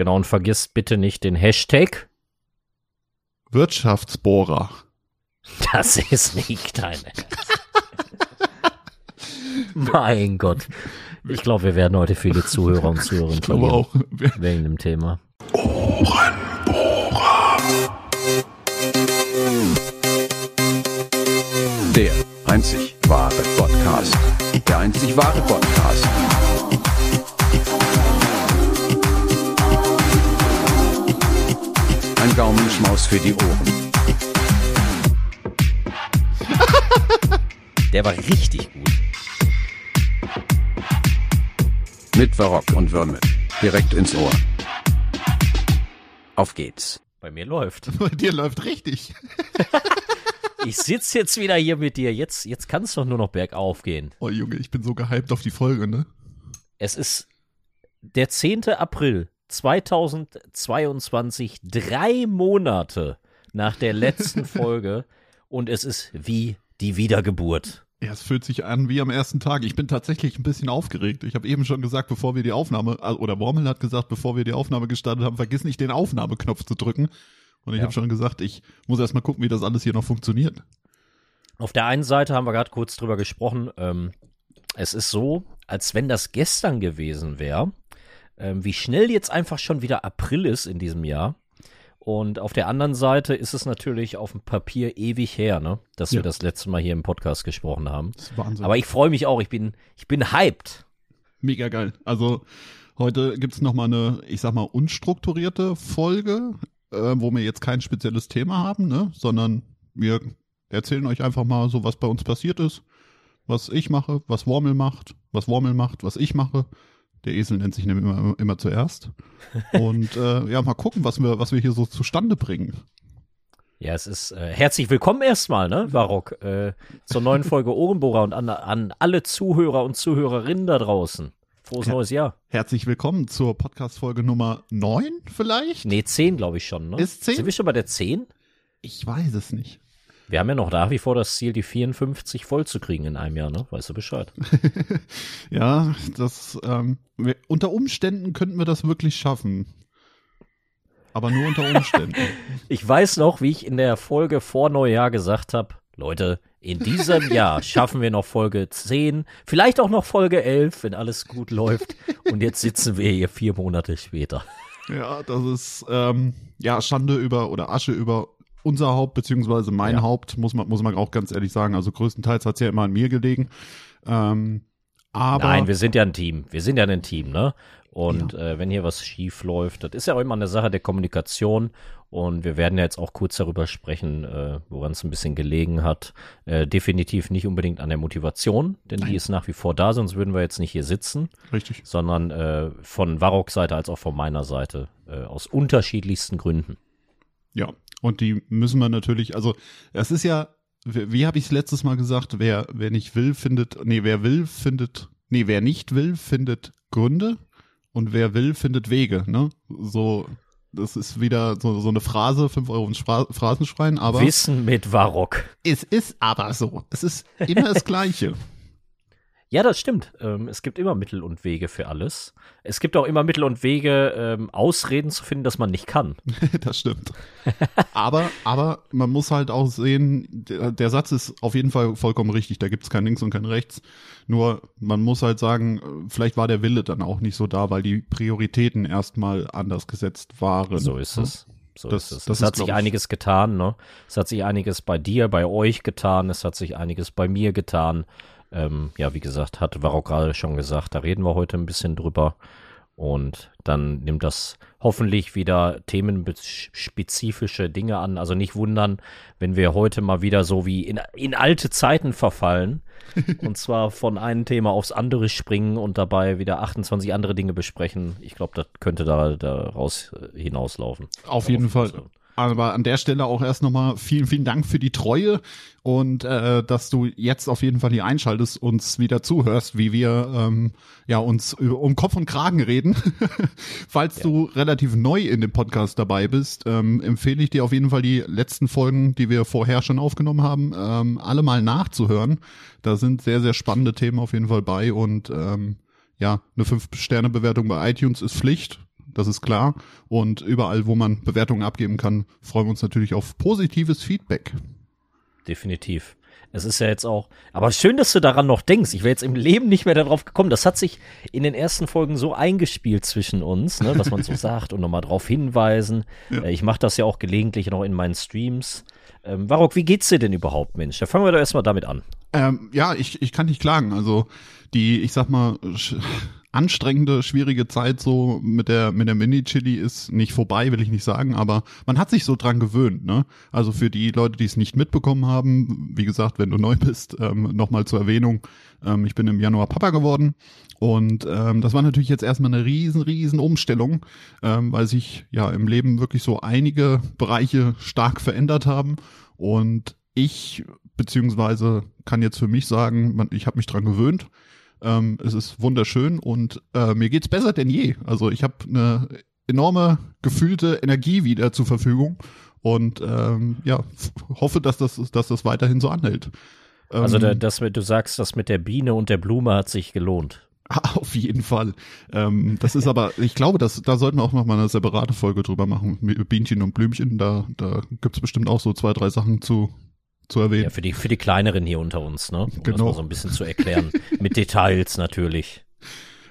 Genau, und vergisst bitte nicht den Hashtag. Wirtschaftsbohrer. Das ist nicht dein Ernst. mein Gott. Ich glaube, wir werden heute viele Zuhörer und Zuhörerinnen Ich glaube auch. wegen dem Thema. Der einzig wahre Podcast. Der einzig wahre Podcast. Gaumenschmaus für die Ohren. Der war richtig gut. Mit Barock und Würmel. Direkt ins Ohr. Auf geht's. Bei mir läuft. Bei dir läuft richtig. Ich sitz jetzt wieder hier mit dir. Jetzt, jetzt kann es doch nur noch bergauf gehen. Oh Junge, ich bin so gehypt auf die Folge, ne? Es ist der 10. April 2022, drei Monate nach der letzten Folge. Und es ist wie die Wiedergeburt. Ja, es fühlt sich an wie am ersten Tag. Ich bin tatsächlich ein bisschen aufgeregt. Ich habe eben schon gesagt, bevor wir die Aufnahme, äh, oder Wormel hat gesagt, bevor wir die Aufnahme gestartet haben, vergiss nicht den Aufnahmeknopf zu drücken. Und ich Ja. habe schon gesagt, ich muss erst mal gucken, wie das alles hier noch funktioniert. Auf der einen Seite haben wir gerade kurz drüber gesprochen. Ähm, es ist so, als wenn das gestern gewesen wäre, ähm, wie schnell jetzt einfach schon wieder April ist in diesem Jahr. Und auf der anderen Seite ist es natürlich auf dem Papier ewig her, ne, dass wir Ja. das letzte Mal hier im Podcast gesprochen haben. Das ist Wahnsinn. Aber ich freue mich auch. Ich bin, ich bin hyped. Mega geil. Also heute gibt's noch mal eine, ich sag mal, unstrukturierte Folge, äh, wo wir jetzt kein spezielles Thema haben, ne? sondern wir erzählen euch einfach mal so, was bei uns passiert ist, was ich mache, was Wormel macht, was Wormel macht, was ich mache. Der Esel nennt sich nämlich immer, immer zuerst. Und äh, ja, mal gucken, was wir, was wir hier so zustande bringen. Ja, es ist äh, herzlich willkommen erstmal, ne, Varrock, äh, zur neuen Folge Ohrenbohrer und an, an alle Zuhörer und Zuhörerinnen da draußen. Frohes Ja. neues Jahr. Herzlich willkommen zur Podcast-Folge Nummer 9 vielleicht? Nee, 10 glaube ich schon, ne? Ist 10? Sind wir schon bei der 10? Ich weiß es nicht. Wir haben ja noch nach wie vor das Ziel, die 54 voll zu kriegen in einem Jahr, ne? Weißt du Bescheid? Ja, das ähm, wir, unter Umständen könnten wir das wirklich schaffen. Aber nur unter Umständen. Ich weiß noch, wie ich in der Folge vor Neujahr gesagt habe, Leute, in diesem Jahr schaffen wir noch Folge 10, vielleicht auch noch Folge 11, wenn alles gut läuft. Und jetzt sitzen wir hier vier Monate später. ja, das ist ähm, ja Schande über oder Asche über unser Haupt beziehungsweise mein Ja. Haupt muss man muss man auch ganz ehrlich sagen. Also größtenteils hat's ja immer an mir gelegen. Ähm, aber Nein, wir sind ja ein Team. Wir sind ja ein Team, ne? Und äh, wenn hier was schief läuft, das ist ja auch immer eine Sache der Kommunikation. Und wir werden ja jetzt auch kurz darüber sprechen, äh, woran es ein bisschen gelegen hat. Äh, definitiv nicht unbedingt an der Motivation, denn die ist nach wie vor da, sonst würden wir jetzt nicht hier sitzen, richtig. sondern äh, von Varroks Seite als auch von meiner Seite. Äh, aus unterschiedlichsten Gründen. Ja, und die müssen wir natürlich, also es ist ja, wie, wie habe ich es letztes Mal gesagt, wer, wer nicht will, findet, nee, wer will, findet, nee, wer nicht will, findet Gründe und wer will, findet Wege, ne? So, das ist wieder so, so eine Phrase, 5 Euro ins Phrasenschwein, aber Wissen mit Varrock. es ist aber so. Es ist immer das Gleiche. Ja, das stimmt. Ähm, es gibt immer Mittel und Wege für alles. Es gibt auch immer Mittel und Wege, ähm, Ausreden zu finden, dass man nicht kann. das stimmt. Aber, aber man muss halt auch sehen, der, der Satz ist auf jeden Fall vollkommen richtig. Da gibt's kein Links und kein Rechts. Nur man muss halt sagen, vielleicht war der Wille dann auch nicht so da, weil die Prioritäten erstmal anders gesetzt waren. So ist es. So Das- ist es. das es hat sich einiges getan, ne? Es hat sich einiges bei dir, bei euch getan, es hat sich einiges bei mir getan. Ähm, ja, wie gesagt, hat Varrock gerade schon gesagt, da reden wir heute ein bisschen drüber. Und dann nimmt das hoffentlich wieder themenspezifische Dinge an. Also nicht wundern, wenn wir heute mal wieder so wie in, in alte Zeiten verfallen. und zwar von einem Thema aufs andere springen und dabei wieder 28 andere Dinge besprechen. Ich glaube, das könnte da daraus äh, hinauslaufen. Auf jeden Fall. Aber an der Stelle auch erst nochmal vielen, vielen Dank für die Treue und äh, dass du jetzt auf jeden Fall hier einschaltest, uns wieder zuhörst, wie wir ähm, ja uns um Kopf und Kragen reden. Falls du relativ neu in dem Podcast dabei bist, ähm, empfehle ich dir auf jeden Fall die letzten Folgen, die wir vorher schon aufgenommen haben, ähm, alle mal nachzuhören. Da sind sehr, sehr spannende Themen auf jeden Fall bei und ähm, ja, eine 5-Sterne-Bewertung bei iTunes ist Pflicht. Das ist klar. Und überall, wo man Bewertungen abgeben kann, freuen wir uns natürlich auf positives Feedback. Definitiv. Es ist ja jetzt auch, aber schön, dass du daran noch denkst. Ich wäre jetzt im Leben nicht mehr darauf gekommen. Das hat sich in den ersten Folgen so eingespielt zwischen uns, ne, was man so sagt und nochmal darauf hinweisen. Ja. Äh, ich mache das ja auch gelegentlich noch in meinen Streams. Ähm, Varrock, wie geht's dir denn überhaupt, Mensch? Da fangen wir doch erstmal damit an. Ähm, ja, ich, ich kann nicht klagen. Also die, ich sag mal, anstrengende, schwierige Zeit so mit der, mit der Mini-Chili ist nicht vorbei, will ich nicht sagen, aber man hat sich so dran gewöhnt, ne? Also für die Leute, die es nicht mitbekommen haben, wie gesagt, wenn du neu bist, ähm, nochmal zur Erwähnung, ähm, ich bin im Januar Papa geworden und ähm, das war natürlich jetzt erstmal eine riesen, riesen Umstellung, ähm, weil sich ja im Leben wirklich so einige Bereiche stark verändert haben und ich beziehungsweise kann jetzt für mich sagen, man, ich habe mich dran gewöhnt. Ähm, es ist wunderschön und äh, mir geht's besser denn je. Also ich habe eine enorme gefühlte Energie wieder zur Verfügung und ähm, ja hoffe, dass das, dass das weiterhin so anhält. Ähm, also da, das, du sagst, das mit der Biene und der Blume hat sich gelohnt. Auf jeden Fall. Ähm, das ist aber, ich glaube, dass, da sollten wir auch noch mal eine separate Folge drüber machen. Bienchen und Blümchen, da, da gibt's bestimmt auch so zwei, drei Sachen zu, zu erwähnen. Ja, für die, für die kleineren hier unter uns, ne? Um genau. das mal so ein bisschen zu erklären. Mit Details natürlich.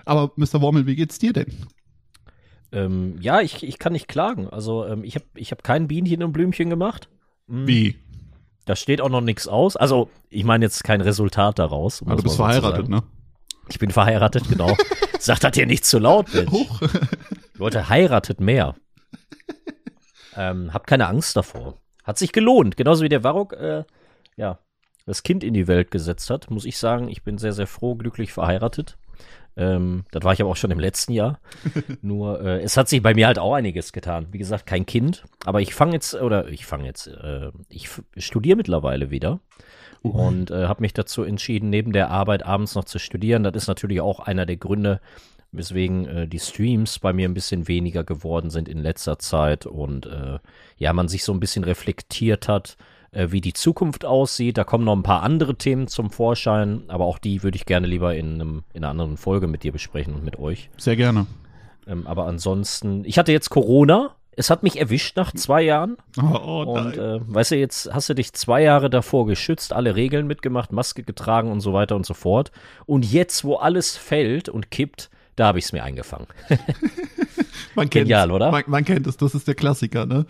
Aber Mr. Wormel, wie geht's dir denn? Ähm, ja, ich, ich kann nicht klagen. Also ähm, ich habe ich hab kein Bienchen und Blümchen gemacht. Mhm. Wie? Da steht auch noch nichts aus. Also ich meine jetzt kein Resultat daraus. Um ah, du bist verheiratet, ne? Ich bin verheiratet, genau. Sagt das hier nicht zu laut, Mensch. Hoch. Leute, heiratet mehr. Ähm, habt keine Angst davor. Hat sich gelohnt. Genauso wie der Varrock, äh, ja, das Kind in die Welt gesetzt hat, muss ich sagen, ich bin sehr, sehr froh, glücklich verheiratet. Ähm, das war ich aber auch schon im letzten Jahr. Nur, äh, es hat sich bei mir halt auch einiges getan. Wie gesagt, kein Kind. Aber ich fange jetzt, oder ich fange jetzt, äh, ich studiere mittlerweile wieder. Uh. Und äh, habe mich dazu entschieden, neben der Arbeit abends noch zu studieren. Das ist natürlich auch einer der Gründe, weswegen äh, die Streams bei mir ein bisschen weniger geworden sind in letzter Zeit und äh, ja, man sich so ein bisschen reflektiert hat, äh, wie die Zukunft aussieht. Da kommen noch ein paar andere Themen zum Vorschein, aber auch die würde ich gerne lieber in, einem, in einer anderen Folge mit dir besprechen und mit euch. Sehr gerne. Ähm, aber ansonsten, ich hatte jetzt Corona. Es hat mich erwischt nach zwei Jahren. Oh, oh, und äh, weißt du, jetzt hast du dich zwei Jahre davor geschützt, alle Regeln mitgemacht, Maske getragen und so weiter und so fort. Und jetzt, wo alles fällt und kippt, da habe ich es mir eingefangen. man Genial, oder? Man, man, kennt es, das ist der Klassiker, ne?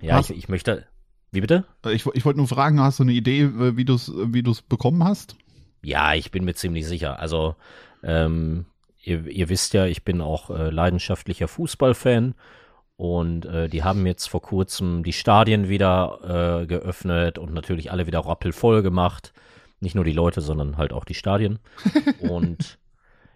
Ja, ich, ich möchte. Wie bitte? Ich, ich wollte nur fragen, hast du eine Idee, äh, wie du es wie du's bekommen hast? Ja, ich bin mir ziemlich sicher. Also, ähm, ihr, ihr wisst ja, ich bin auch äh, leidenschaftlicher Fußballfan. Und äh, die haben jetzt vor kurzem die Stadien wieder äh, geöffnet und natürlich alle wieder rappelvoll gemacht. Nicht nur die Leute, sondern halt auch die Stadien. und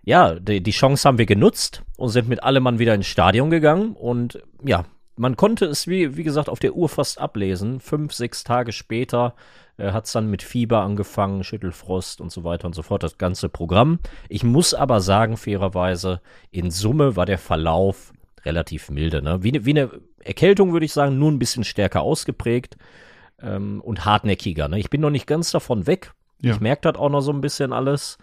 ja, die, die Chance haben wir genutzt und sind mit allem Mann wieder ins Stadion gegangen und ja, man konnte es, wie, wie gesagt, auf der Uhr fast ablesen. Fünf, sechs Tage später äh, hat es dann mit Fieber angefangen, Schüttelfrost und so weiter und so fort, das ganze Programm. Ich muss aber sagen, fairerweise, in Summe war der Verlauf relativ milde. Ne? Wie, ne, wie eine Erkältung, würde ich sagen, nur ein bisschen stärker ausgeprägt ähm, und hartnäckiger. Ne? Ich bin noch nicht ganz davon weg. Ja. Ich merke das auch noch so ein bisschen alles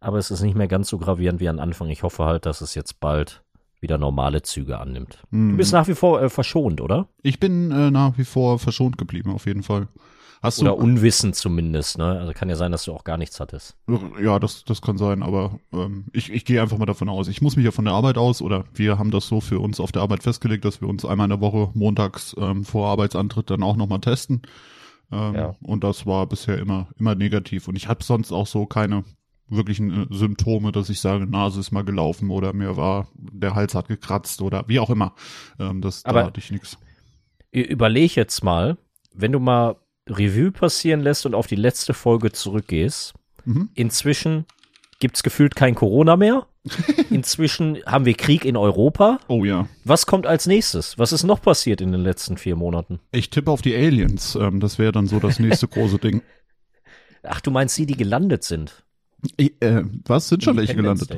aber es ist nicht mehr ganz so gravierend wie am Anfang. Ich hoffe halt, dass es jetzt bald wieder normale Züge annimmt. Mhm. Du bist nach wie vor äh, verschont, oder? Ich bin äh, nach wie vor verschont geblieben, auf jeden Fall. Hast oder du, unwissend zumindest, ne? Also kann ja sein, dass du auch gar nichts hattest. Ja, das, das kann sein, aber ähm, ich, ich gehe einfach mal davon aus. Ich muss mich ja von der Arbeit aus, oder wir haben das so für uns auf der Arbeit festgelegt, dass wir uns einmal in der Woche montags ähm, vor Arbeitsantritt dann auch nochmal testen. Ähm, ja. Und das war bisher immer, immer negativ. Und ich habe sonst auch so keine wirklichen äh, Symptome, dass ich sage, Nase ist mal gelaufen oder mir war, der Hals hat gekratzt oder wie auch immer. Ähm, das, Aber da hatte ich nichts. Überleg jetzt mal, wenn du mal Revue passieren lässt und auf die letzte Folge zurückgehst, mhm. inzwischen gibt's gefühlt kein Corona mehr. Inzwischen haben wir Krieg in Europa. Oh ja. Was kommt als nächstes? Was ist noch passiert in den letzten vier Monaten? Ich tippe auf die Aliens. Ähm, das wäre dann so das nächste große Ding. Ach, du meinst die, die gelandet sind? Äh, was? Sind schon welche gelandet?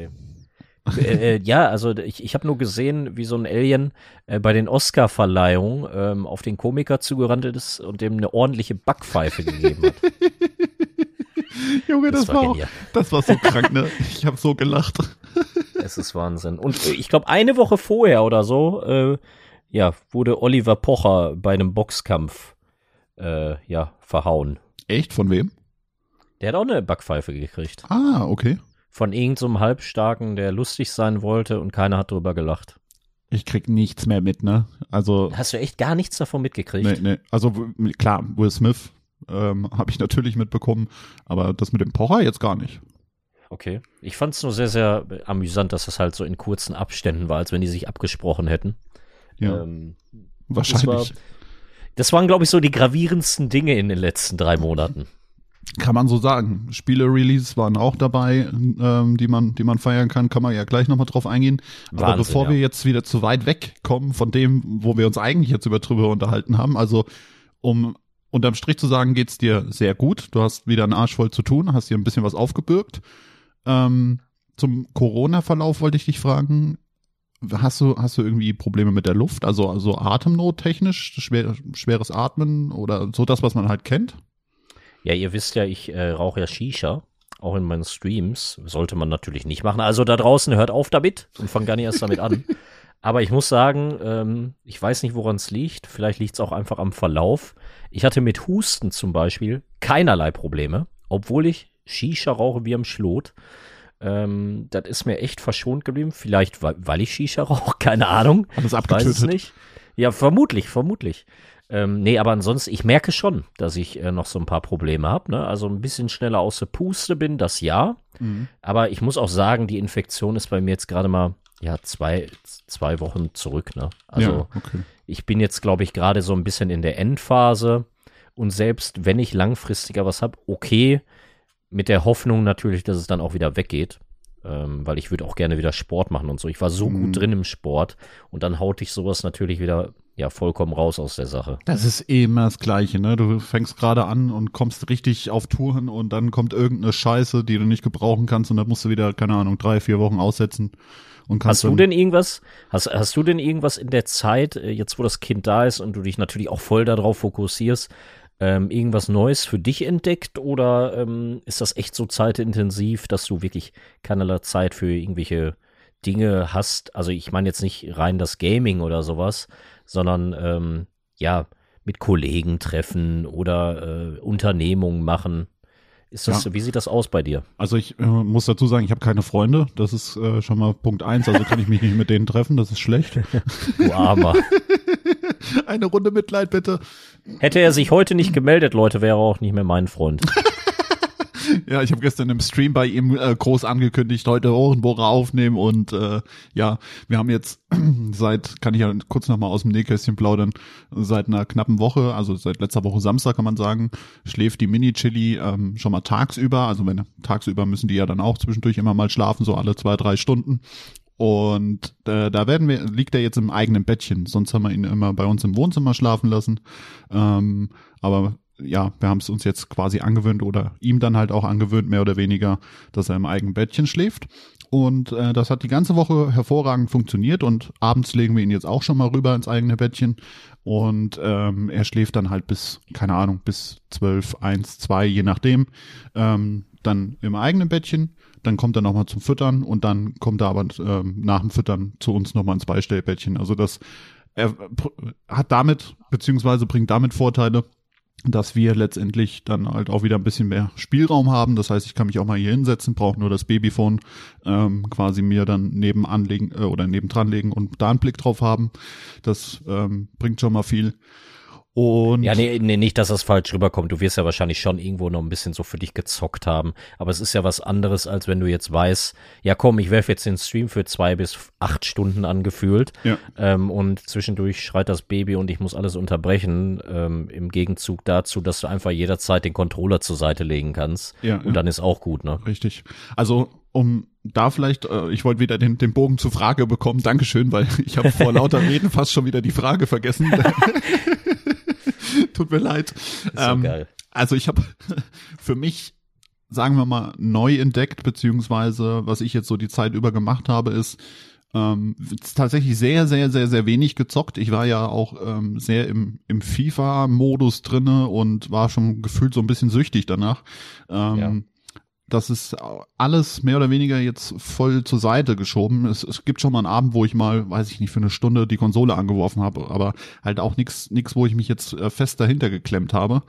äh, ja, also ich, ich habe nur gesehen, wie so ein Alien äh, bei den Oscar-Verleihungen ähm, auf den Komiker zugerannt ist und dem eine ordentliche Backpfeife gegeben hat. Junge, das, das war, auch, das war so krank, ne? Ich habe so gelacht. es ist Wahnsinn. Und äh, ich glaube, eine Woche vorher oder so, äh, ja, wurde Oliver Pocher bei einem Boxkampf, äh, ja, verhauen. Echt? Von wem? Der hat auch eine Backpfeife gekriegt. Ah, okay. Von irgendeinem so Halbstarken, der lustig sein wollte und keiner hat drüber gelacht. Ich krieg nichts mehr mit, ne? Also. Hast du echt gar nichts davon mitgekriegt? Nee, nee. Also klar, Will Smith ähm, habe ich natürlich mitbekommen, aber das mit dem Pocher jetzt gar nicht. Okay. Ich fand es nur sehr, sehr amüsant, dass das halt so in kurzen Abständen war, als wenn die sich abgesprochen hätten. Ja, Ähm, wahrscheinlich. das war- das waren, glaube ich, so die gravierendsten Dinge in den letzten drei Monaten. Kann man so sagen. Spiele-Release waren auch dabei, ähm, die man, die man feiern kann. Kann man ja gleich nochmal drauf eingehen. Aber Wahnsinn, bevor ja. wir jetzt wieder zu weit wegkommen von dem, wo wir uns eigentlich jetzt über drüber unterhalten haben, also um unterm Strich zu sagen, geht's dir sehr gut. Du hast wieder einen Arsch voll zu tun, hast dir ein bisschen was aufgebürgt. Ähm, zum Corona-Verlauf wollte ich dich fragen. Hast du, hast du irgendwie Probleme mit der Luft? Also, also Atemnot technisch, schwer, schweres Atmen oder so das, was man halt kennt? Ja, ihr wisst ja, ich äh, rauche ja Shisha, auch in meinen Streams. Sollte man natürlich nicht machen. Also da draußen hört auf damit und fangt gar nicht erst damit an. Aber ich muss sagen, ähm, ich weiß nicht, woran es liegt. Vielleicht liegt es auch einfach am Verlauf. Ich hatte mit Husten zum Beispiel keinerlei Probleme, obwohl ich Shisha rauche wie am Schlot. Ähm, das ist mir echt verschont geblieben. Vielleicht, weil, weil ich Shisha rauche, keine Ahnung. Alles Ich weiß es abgetötet. nicht. Ja, vermutlich, vermutlich. Ähm, nee, aber ansonsten, ich merke schon, dass ich äh, noch so ein paar Probleme habe. Ne? Also ein bisschen schneller aus der Puste bin, das ja. Mhm. Aber ich muss auch sagen, die Infektion ist bei mir jetzt gerade mal ja zwei, zwei Wochen zurück. Ne? Also ja, okay. ich bin jetzt, glaube ich, gerade so ein bisschen in der Endphase. Und selbst wenn ich langfristiger was habe, okay, mit der Hoffnung natürlich, dass es dann auch wieder weggeht. Ähm, weil ich würde auch gerne wieder Sport machen und so. Ich war so Mhm. gut drin im Sport und dann haut dich sowas natürlich wieder ja vollkommen raus aus der Sache. Das ist eh immer das Gleiche, ne? Du fängst gerade an und kommst richtig auf Touren und dann kommt irgendeine Scheiße, die du nicht gebrauchen kannst und dann musst du wieder, keine Ahnung, drei, vier Wochen aussetzen und kannst Hast du denn irgendwas, hast, hast du denn irgendwas in der Zeit, äh, jetzt wo das Kind da ist und du dich natürlich auch voll darauf fokussierst, ähm, irgendwas Neues für dich entdeckt oder ähm, ist das echt so zeitintensiv, dass du wirklich keinerlei Zeit für irgendwelche Dinge hast? Also ich meine jetzt nicht rein das Gaming oder sowas, sondern ähm, ja, mit Kollegen treffen oder äh, Unternehmungen machen. Ist das, Ja. wie sieht das aus bei dir? Also ich äh, muss dazu sagen, ich habe keine Freunde, das ist äh, schon mal Punkt eins, also kann ich mich nicht mit denen treffen, das ist schlecht. Du Armer. Eine Runde Mitleid bitte. Hätte er sich heute nicht gemeldet, Leute, wäre er auch nicht mehr mein Freund. Ja, ich habe gestern im Stream bei ihm äh, groß angekündigt, heute Ohrenbohrer aufnehmen und äh, ja, wir haben jetzt seit, kann ich ja kurz nochmal aus dem Nähkästchen plaudern, seit einer knappen Woche, also seit letzter Woche Samstag kann man sagen, schläft die Mini-Chili ähm, schon mal tagsüber, also wenn tagsüber müssen die ja dann auch zwischendurch immer mal schlafen, so alle zwei, drei Stunden. Und äh, da werden wir, liegt er jetzt im eigenen Bettchen. Sonst haben wir ihn immer bei uns im Wohnzimmer schlafen lassen. Ähm, aber ja, wir haben es uns jetzt quasi angewöhnt oder ihm dann halt auch angewöhnt, mehr oder weniger, dass er im eigenen Bettchen schläft. Und äh, das hat die ganze Woche hervorragend funktioniert und abends legen wir ihn jetzt auch schon mal rüber ins eigene Bettchen. Und ähm, er schläft dann halt bis, keine Ahnung, bis zwölf, eins, zwei, je nachdem, ähm, dann im eigenen Bettchen. Dann kommt er nochmal zum Füttern und dann kommt er aber ähm, nach dem Füttern zu uns nochmal ins Beistellbettchen. Also das er hat damit, beziehungsweise bringt damit Vorteile, dass wir letztendlich dann halt auch wieder ein bisschen mehr Spielraum haben. Das heißt, ich kann mich auch mal hier hinsetzen, brauche nur das Babyphone ähm, quasi mir dann nebenan legen äh, oder nebendran legen und da einen Blick drauf haben. Das ähm, bringt schon mal viel. Und Ja, nee, nee, nicht, dass das falsch rüberkommt. Du wirst ja wahrscheinlich schon irgendwo noch ein bisschen so für dich gezockt haben. Aber es ist ja was anderes, als wenn du jetzt weißt, ja komm, ich werfe jetzt den Stream für zwei bis acht Stunden angefühlt. Ja. Ähm, und zwischendurch schreit das Baby und ich muss alles unterbrechen. Ähm, Im Gegenzug dazu, dass du einfach jederzeit den Controller zur Seite legen kannst. Ja, und ja. dann ist auch gut, ne? Richtig. Also um da vielleicht, äh, ich wollte wieder den, den Bogen zur Frage bekommen. Dankeschön, weil ich habe vor lauter Reden fast schon wieder die Frage vergessen. Tut mir leid. Ähm, geil. Also ich habe für mich, sagen wir mal, neu entdeckt, beziehungsweise was ich jetzt so die Zeit über gemacht habe, ist ähm, tatsächlich sehr, sehr, sehr, sehr wenig gezockt. Ich war ja auch ähm, sehr im, im FIFA-Modus drinne und war schon gefühlt so ein bisschen süchtig danach. Ähm, das ist alles mehr oder weniger jetzt voll zur Seite geschoben. Es, es gibt schon mal einen Abend, wo ich mal, weiß ich nicht, für eine Stunde die Konsole angeworfen habe, aber halt auch nichts, nichts, wo ich mich jetzt äh, fest dahinter geklemmt habe.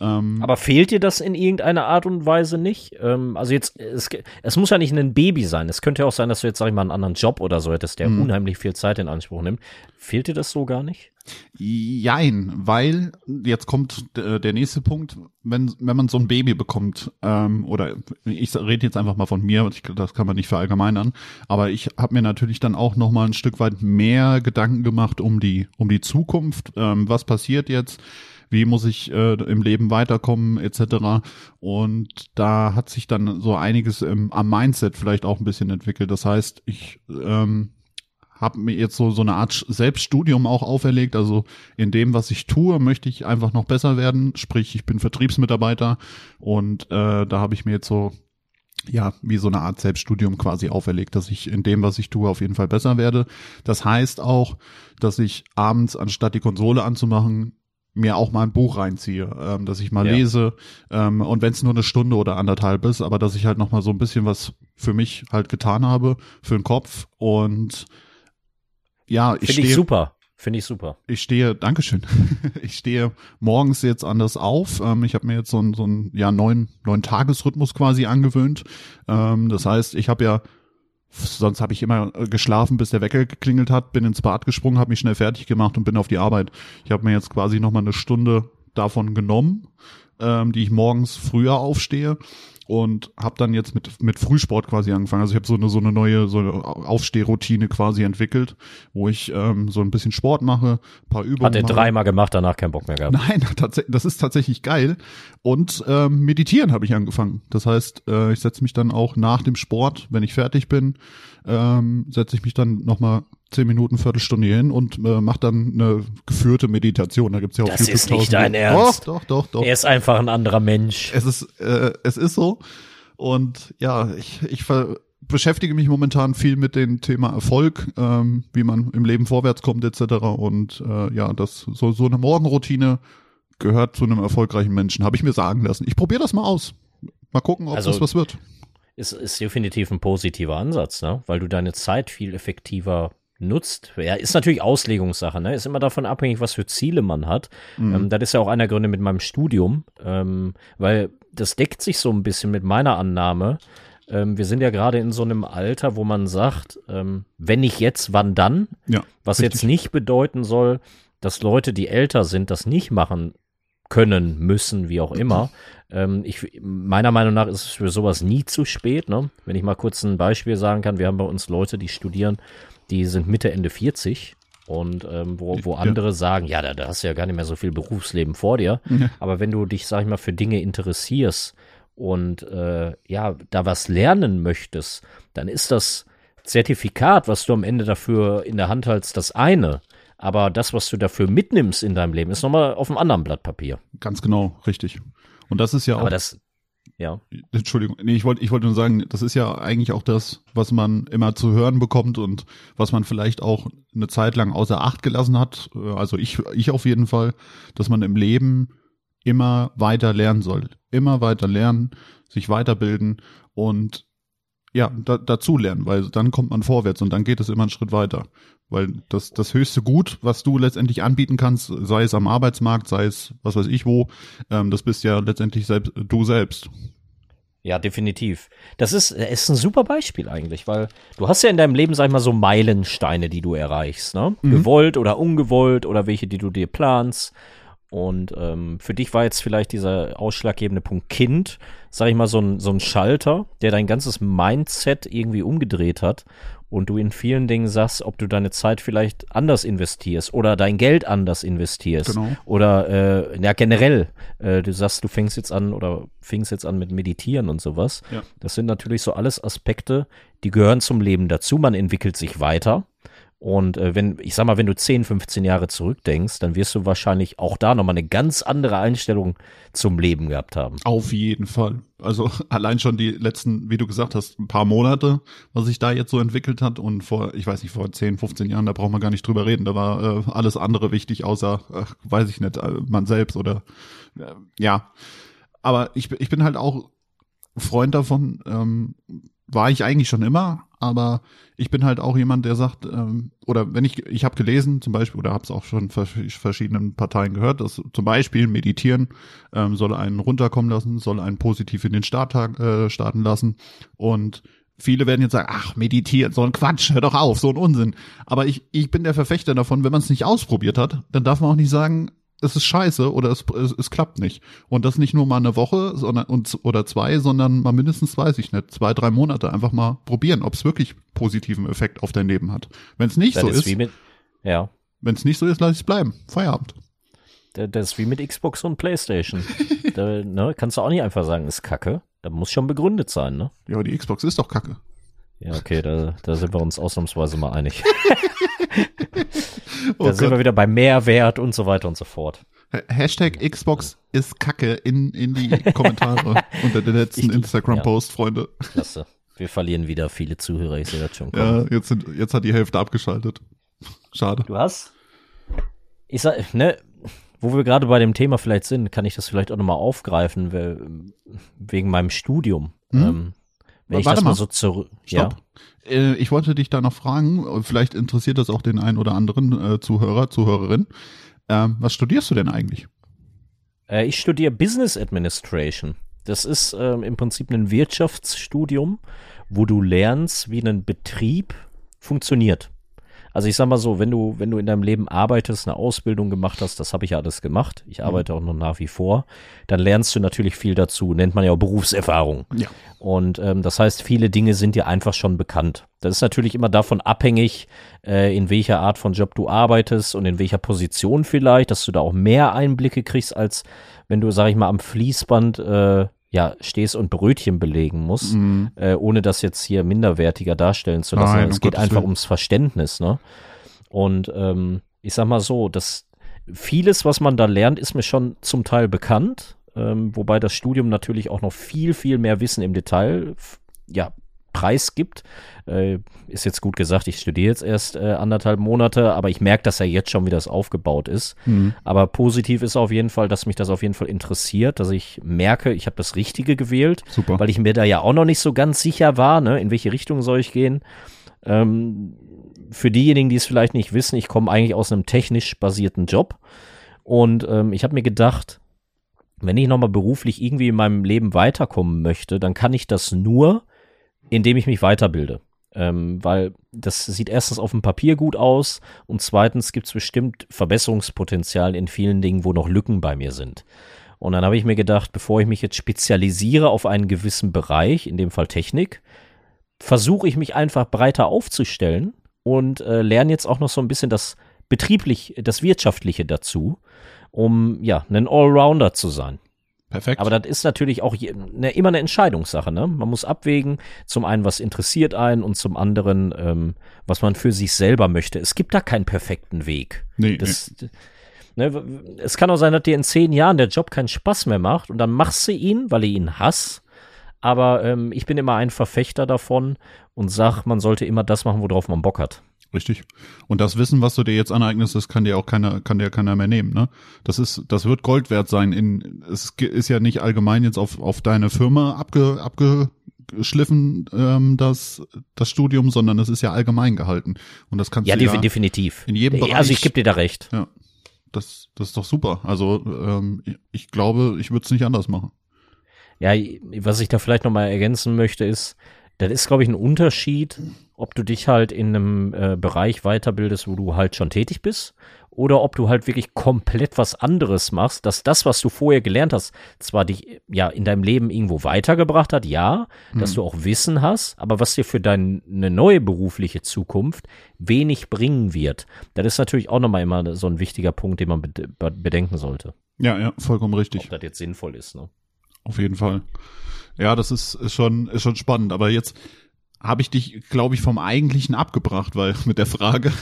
Ähm, Aber fehlt dir das in irgendeiner Art und Weise nicht? Ähm, also jetzt, es, es, muss ja nicht ein Baby sein. Es könnte ja auch sein, dass du jetzt, sag ich mal, einen anderen Job oder so hättest, der mhm. unheimlich viel Zeit in Anspruch nimmt. Fehlt dir das so gar nicht? Jein, weil jetzt kommt äh, der nächste Punkt, wenn, wenn man so ein Baby bekommt, ähm, oder ich rede jetzt einfach mal von mir, ich, das kann man nicht verallgemeinern, aber ich habe mir natürlich dann auch noch mal ein Stück weit mehr Gedanken gemacht um die, um die Zukunft, ähm, was passiert jetzt, wie muss ich äh, im Leben weiterkommen etc. Und da hat sich dann so einiges im, am Mindset vielleicht auch ein bisschen entwickelt. Das heißt, ich ähm, habe mir jetzt so so eine Art Selbststudium auch auferlegt. Also in dem, was ich tue, möchte ich einfach noch besser werden. Sprich, ich bin Vertriebsmitarbeiter und äh, da habe ich mir jetzt so ja, wie so eine Art Selbststudium quasi auferlegt, dass ich in dem, was ich tue, auf jeden Fall besser werde. Das heißt auch, dass ich abends, anstatt die Konsole anzumachen, mir auch mal ein Buch reinziehe, ähm, dass ich mal ja. lese ähm, und wenn es nur eine Stunde oder anderthalb ist, aber dass ich halt noch mal so ein bisschen was für mich halt getan habe, für den Kopf und ja, ich Finde ich super. Finde ich super. Ich stehe, Dankeschön. ich stehe morgens jetzt anders auf. Ähm, ich habe mir jetzt so einen so einen ja neuen neuen Tagesrhythmus quasi angewöhnt. Ähm, das heißt, ich habe ja Sonst habe ich immer äh, geschlafen, bis der Wecker geklingelt hat, bin ins Bad gesprungen, habe mich schnell fertig gemacht und bin auf die Arbeit. Ich habe mir jetzt quasi noch mal eine Stunde davon genommen, ähm, die ich morgens früher aufstehe und habe dann jetzt mit mit Frühsport quasi angefangen. Also ich habe so eine so eine neue so eine Aufstehroutine quasi entwickelt, wo ich ähm, so ein bisschen Sport mache, paar Übungen. Hat er dreimal gemacht, danach keinen Bock mehr gehabt. Nein, das ist tatsächlich geil. Und ähm, meditieren habe ich angefangen. Das heißt, äh, ich setze mich dann auch nach dem Sport, wenn ich fertig bin, ähm, setze ich mich dann noch mal zehn Minuten, Viertelstunde hin und äh, macht dann eine geführte Meditation. Da gibt's ja auch Das ist nicht dein Ernst. Doch, doch, doch, doch. Er ist einfach ein anderer Mensch. Es ist, äh, es ist so. Und ja, ich, ich ver beschäftige mich momentan viel mit dem Thema Erfolg, ähm, wie man im Leben vorwärts kommt etc. Und äh, ja, das so so eine Morgenroutine gehört zu einem erfolgreichen Menschen, habe ich mir sagen lassen. Ich probiere das mal aus. Mal gucken, ob also, das was wird. Ist, ist definitiv ein positiver Ansatz, ne? weil du deine Zeit viel effektiver nutzt. Ja, ist natürlich Auslegungssache, ne? Ist immer davon abhängig, was für Ziele man hat. Mhm. Ähm, das ist ja auch einer Gründe mit meinem Studium, ähm, weil das deckt sich so ein bisschen mit meiner Annahme. Ähm, wir sind ja gerade in so einem Alter, wo man sagt, ähm, wenn nicht jetzt, wann dann? Ja, was richtig. jetzt nicht bedeuten soll, dass Leute, die älter sind, das nicht machen können, müssen, wie auch immer. Ähm, ich, meiner Meinung nach ist es für sowas nie zu spät. Ne? Wenn ich mal kurz ein Beispiel sagen kann, wir haben bei uns Leute, die studieren die sind Mitte, Ende 40 und ähm, wo, wo andere ja. sagen, ja, da, da hast du ja gar nicht mehr so viel Berufsleben vor dir. Ja. Aber wenn du dich, sag ich mal, für Dinge interessierst und äh, ja, da was lernen möchtest, dann ist das Zertifikat, was du am Ende dafür in der Hand hältst, das eine. Aber das, was du dafür mitnimmst in deinem Leben, ist nochmal auf einem anderen Blatt Papier. Ganz genau, richtig. Und das ist ja auch. Aber das, ja. Entschuldigung, nee, ich wollte ich wollte nur sagen, das ist ja eigentlich auch das, was man immer zu hören bekommt und was man vielleicht auch eine Zeit lang außer Acht gelassen hat, äh, also ich ich auf jeden Fall, dass man im Leben immer weiter lernen soll, immer weiter lernen, sich weiterbilden und ja, da, dazu lernen, weil dann kommt man vorwärts und dann geht es immer einen Schritt weiter. Weil das, das höchste Gut, was du letztendlich anbieten kannst, sei es am Arbeitsmarkt, sei es was weiß ich wo, ähm, das bist ja letztendlich selbst, du selbst. Ja, definitiv. Das ist, ist ein super Beispiel eigentlich, weil du hast ja in deinem Leben, sag ich mal, so Meilensteine, die du erreichst, ne? Mhm. Gewollt oder ungewollt oder welche, die du dir planst. Und ähm, für dich war jetzt vielleicht dieser ausschlaggebende Punkt Kind, sag ich mal, so ein, so ein Schalter, der dein ganzes Mindset irgendwie umgedreht hat und du in vielen Dingen sagst, ob du deine Zeit vielleicht anders investierst oder dein Geld anders investierst genau. oder äh, ja generell, äh, du sagst, du fängst jetzt an oder fängst jetzt an mit Meditieren und sowas. Ja. Das sind natürlich so alles Aspekte, die gehören zum Leben dazu. Man entwickelt sich weiter und äh, wenn, ich sag mal, wenn du 10, 15 Jahre zurückdenkst, dann wirst du wahrscheinlich auch da nochmal eine ganz andere Einstellung zum Leben gehabt haben. Auf jeden Fall. Also allein schon die letzten, wie du gesagt hast, ein paar Monate, was sich da jetzt so entwickelt hat. Und vor, ich weiß nicht, vor 10, 15 Jahren, da braucht man gar nicht drüber reden. Da war äh, alles andere wichtig, außer, äh, weiß ich nicht, äh, man selbst oder äh, ja. Aber ich, ich bin halt auch Freund davon, ähm, war ich eigentlich schon immer, aber ich bin halt auch jemand, der sagt, ähm, oder wenn ich, ich habe gelesen zum Beispiel, oder habe es auch schon vers verschiedenen Parteien gehört, dass zum Beispiel Meditieren ähm, soll einen runterkommen lassen, soll einen positiv in den Start äh, starten lassen und Viele werden jetzt sagen, ach, meditieren, so ein Quatsch, hör doch auf, so ein Unsinn. Aber ich, ich bin der Verfechter davon, wenn man es nicht ausprobiert hat, dann darf man auch nicht sagen, es ist scheiße oder es, es, es klappt nicht. Und das nicht nur mal eine Woche sondern, und, oder zwei, sondern mal mindestens, weiß ich nicht, zwei, drei Monate einfach mal probieren, ob es wirklich positiven Effekt auf dein Leben hat. Wenn es nicht das so ist, ist ja. wenn es nicht so ist, lass es bleiben. Feierabend. Das ist wie mit Xbox und Playstation. da ne, kannst du auch nicht einfach sagen, ist kacke. Da muss schon begründet sein, ne? Ja, aber die Xbox ist doch kacke. Ja, okay, da, da sind wir uns ausnahmsweise mal einig. oh da Gott. sind wir wieder bei Mehrwert und so weiter und so fort. Hashtag Xbox ist Kacke in, in die Kommentare unter der letzten Instagram-Post, ja. Freunde. Klasse. Wir verlieren wieder viele Zuhörer, ich sehe das schon. Kommen. Ja, jetzt, sind, jetzt hat die Hälfte abgeschaltet. Schade. Du hast? Ich sag, ne, wo wir gerade bei dem Thema vielleicht sind, kann ich das vielleicht auch nochmal aufgreifen, wegen meinem Studium. Hm? Ähm, wenn ich das mal, so zurück. Ja. Äh, ich wollte dich da noch fragen, vielleicht interessiert das auch den einen oder anderen äh, Zuhörer, Zuhörerin. Ähm, was studierst du denn eigentlich? Äh, ich studiere Business Administration. Das ist ähm, im Prinzip ein Wirtschaftsstudium, wo du lernst, wie ein Betrieb funktioniert. Also ich sag mal so, wenn du, wenn du in deinem Leben arbeitest, eine Ausbildung gemacht hast, das habe ich ja alles gemacht. Ich mhm. arbeite auch noch nach wie vor, dann lernst du natürlich viel dazu. Nennt man ja auch Berufserfahrung. Ja. Und ähm, das heißt, viele Dinge sind dir einfach schon bekannt. Das ist natürlich immer davon abhängig, äh, in welcher Art von Job du arbeitest und in welcher Position vielleicht, dass du da auch mehr Einblicke kriegst, als wenn du, sag ich mal, am Fließband äh, ja, stehst und Brötchen belegen musst, mhm. äh, ohne das jetzt hier minderwertiger darstellen zu lassen. Nein, es geht einfach Willen. ums Verständnis, ne? Und ähm, ich sag mal so, dass vieles, was man da lernt, ist mir schon zum Teil bekannt, ähm, wobei das Studium natürlich auch noch viel, viel mehr Wissen im Detail ja, Preis gibt. Äh, ist jetzt gut gesagt, ich studiere jetzt erst äh, anderthalb Monate, aber ich merke das ja jetzt schon, wie das aufgebaut ist. Mhm. Aber positiv ist auf jeden Fall, dass mich das auf jeden Fall interessiert, dass ich merke, ich habe das Richtige gewählt, Super. weil ich mir da ja auch noch nicht so ganz sicher war, ne, in welche Richtung soll ich gehen. Ähm, für diejenigen, die es vielleicht nicht wissen, ich komme eigentlich aus einem technisch basierten Job und ähm, ich habe mir gedacht, wenn ich nochmal beruflich irgendwie in meinem Leben weiterkommen möchte, dann kann ich das nur, indem ich mich weiterbilde. Ähm, weil das sieht erstens auf dem Papier gut aus und zweitens gibt es bestimmt Verbesserungspotenzial in vielen Dingen, wo noch Lücken bei mir sind. Und dann habe ich mir gedacht, bevor ich mich jetzt spezialisiere auf einen gewissen Bereich, in dem Fall Technik, versuche ich mich einfach breiter aufzustellen und äh, lerne jetzt auch noch so ein bisschen das betrieblich, das wirtschaftliche dazu, um ja ein Allrounder zu sein. Perfekt. Aber das ist natürlich auch je, ne, immer eine Entscheidungssache. Ne? Man muss abwägen, zum einen, was interessiert einen und zum anderen, ähm, was man für sich selber möchte. Es gibt da keinen perfekten Weg. Nee, das, nee. Ne, es kann auch sein, dass dir in zehn Jahren der Job keinen Spaß mehr macht und dann machst du ihn, weil du ihn hast. Aber ähm, ich bin immer ein Verfechter davon und sag, man sollte immer das machen, worauf man Bock hat. Richtig. Und das Wissen, was du dir jetzt aneignest, das kann dir auch keiner, kann dir keiner mehr nehmen, ne? Das ist, das wird Gold wert sein. In, es ist ja nicht allgemein jetzt auf, auf deine Firma abge, abgeschliffen, ähm, das, das Studium, sondern es ist ja allgemein gehalten. Und das kannst ja, du ja definitiv. In jedem Bereich. Also ich gebe dir da recht. Ja. Das, das ist doch super. Also, ähm, ich glaube, ich würde es nicht anders machen. Ja, was ich da vielleicht nochmal ergänzen möchte, ist, das ist, glaube ich, ein Unterschied, ob du dich halt in einem äh, Bereich weiterbildest, wo du halt schon tätig bist, oder ob du halt wirklich komplett was anderes machst, dass das, was du vorher gelernt hast, zwar dich ja in deinem Leben irgendwo weitergebracht hat, ja, mhm. dass du auch Wissen hast, aber was dir für deine neue berufliche Zukunft wenig bringen wird. Das ist natürlich auch nochmal immer so ein wichtiger Punkt, den man bedenken sollte. Ja, ja, vollkommen richtig. Ob das jetzt sinnvoll ist, ne? Auf jeden Fall. Ja, das ist, ist schon, ist schon spannend. Aber jetzt habe ich dich, glaube ich, vom Eigentlichen abgebracht, weil mit der Frage.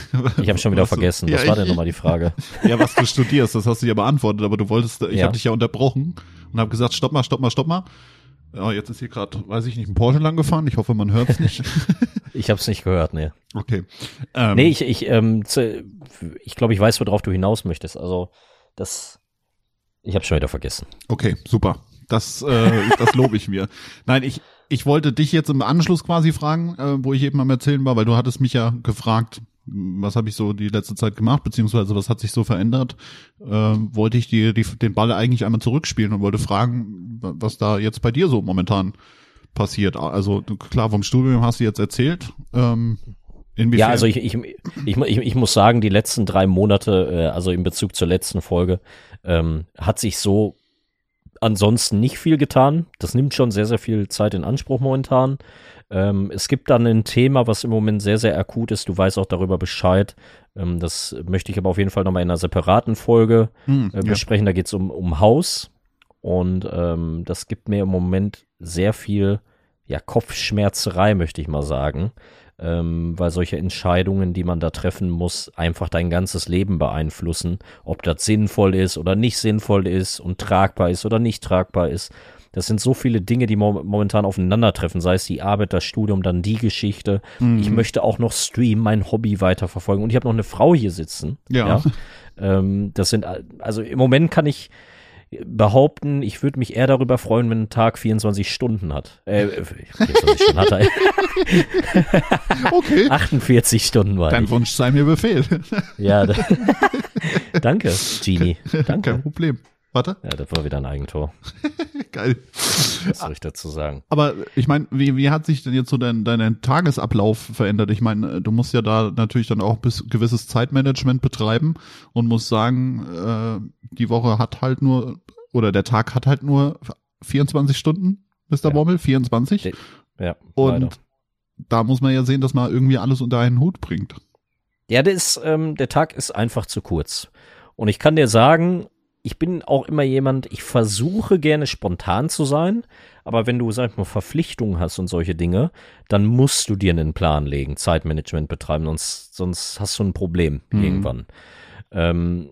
Ich habe schon wieder vergessen. Du, was ja, war denn nochmal die Frage? Ja, was du studierst, das hast du ja beantwortet, aber du wolltest, ich ja. habe dich ja unterbrochen und habe gesagt, stopp mal, stopp mal, stopp mal. Ja, jetzt ist hier gerade, weiß ich nicht, ein Porsche lang gefahren. Ich hoffe, man hört es nicht. ich habe es nicht gehört, nee. Okay. Ähm, nee, ich, ich, ähm, ich glaube, ich weiß, worauf du hinaus möchtest. Also, das, ich habe schon wieder vergessen. Okay, super. Das, äh, das lobe ich mir. Nein, ich, ich wollte dich jetzt im Anschluss quasi fragen, äh, wo ich eben am Erzählen war, weil du hattest mich ja gefragt, was habe ich so die letzte Zeit gemacht, beziehungsweise was hat sich so verändert, äh, wollte ich die, die, den Ball eigentlich einmal zurückspielen und wollte fragen, was da jetzt bei dir so momentan passiert. Also klar, vom Studium hast du jetzt erzählt. Ähm, inwiefern? Ja, also ich, ich, ich, ich, ich muss sagen, die letzten drei Monate, äh, also in Bezug zur letzten Folge, ähm, hat sich so ansonsten nicht viel getan. Das nimmt schon sehr, sehr viel Zeit in Anspruch momentan. Ähm, es gibt dann ein Thema, was im Moment sehr, sehr akut ist. Du weißt auch darüber Bescheid. Ähm, das möchte ich aber auf jeden Fall nochmal in einer separaten Folge Hm, äh, besprechen. Da geht es um, um Haus. Und ähm, das gibt mir im Moment sehr viel ja, Kopfschmerzerei, möchte ich mal sagen. Ähm, weil solche Entscheidungen, die man da treffen muss, einfach dein ganzes Leben beeinflussen. Ob das sinnvoll ist oder nicht sinnvoll ist und tragbar ist oder nicht tragbar ist. Das sind so viele Dinge, die mo momentan aufeinandertreffen, sei es die Arbeit, das Studium, dann die Geschichte. Mhm. Ich möchte auch noch streamen, mein Hobby weiterverfolgen. Und ich habe noch eine Frau hier sitzen. Ja. Ähm, das sind, also im Moment kann ich behaupten, ich würde mich eher darüber freuen, wenn ein Tag 24 Stunden hat. Äh, 24 Stunden hat er. Okay. 48 Stunden war Dein ich. Wunsch sei mir Befehl. Ja, da, danke, Genie. Danke. Kein Problem. Warte. Ja, das war wieder ein Eigentor. Geil. Was soll ich dazu sagen? Aber ich meine, wie, wie hat sich denn jetzt so dein, dein Tagesablauf verändert? Ich meine, du musst ja da natürlich dann auch bis gewisses Zeitmanagement betreiben und musst sagen, äh, die Woche hat halt nur, oder der Tag hat halt nur 24 Stunden, Mr. Ja. Bommel, 24. De- Ja, Und leider. da muss man ja sehen, dass man irgendwie alles unter einen Hut bringt. Ja, der ist, ähm, der Tag ist einfach zu kurz. Und ich kann dir sagen, ich bin auch immer jemand, ich versuche gerne spontan zu sein, aber wenn du, sag ich mal, Verpflichtungen hast und solche Dinge, dann musst du dir einen Plan legen, Zeitmanagement betreiben, sonst, sonst hast du ein Problem Mhm. irgendwann. Ähm,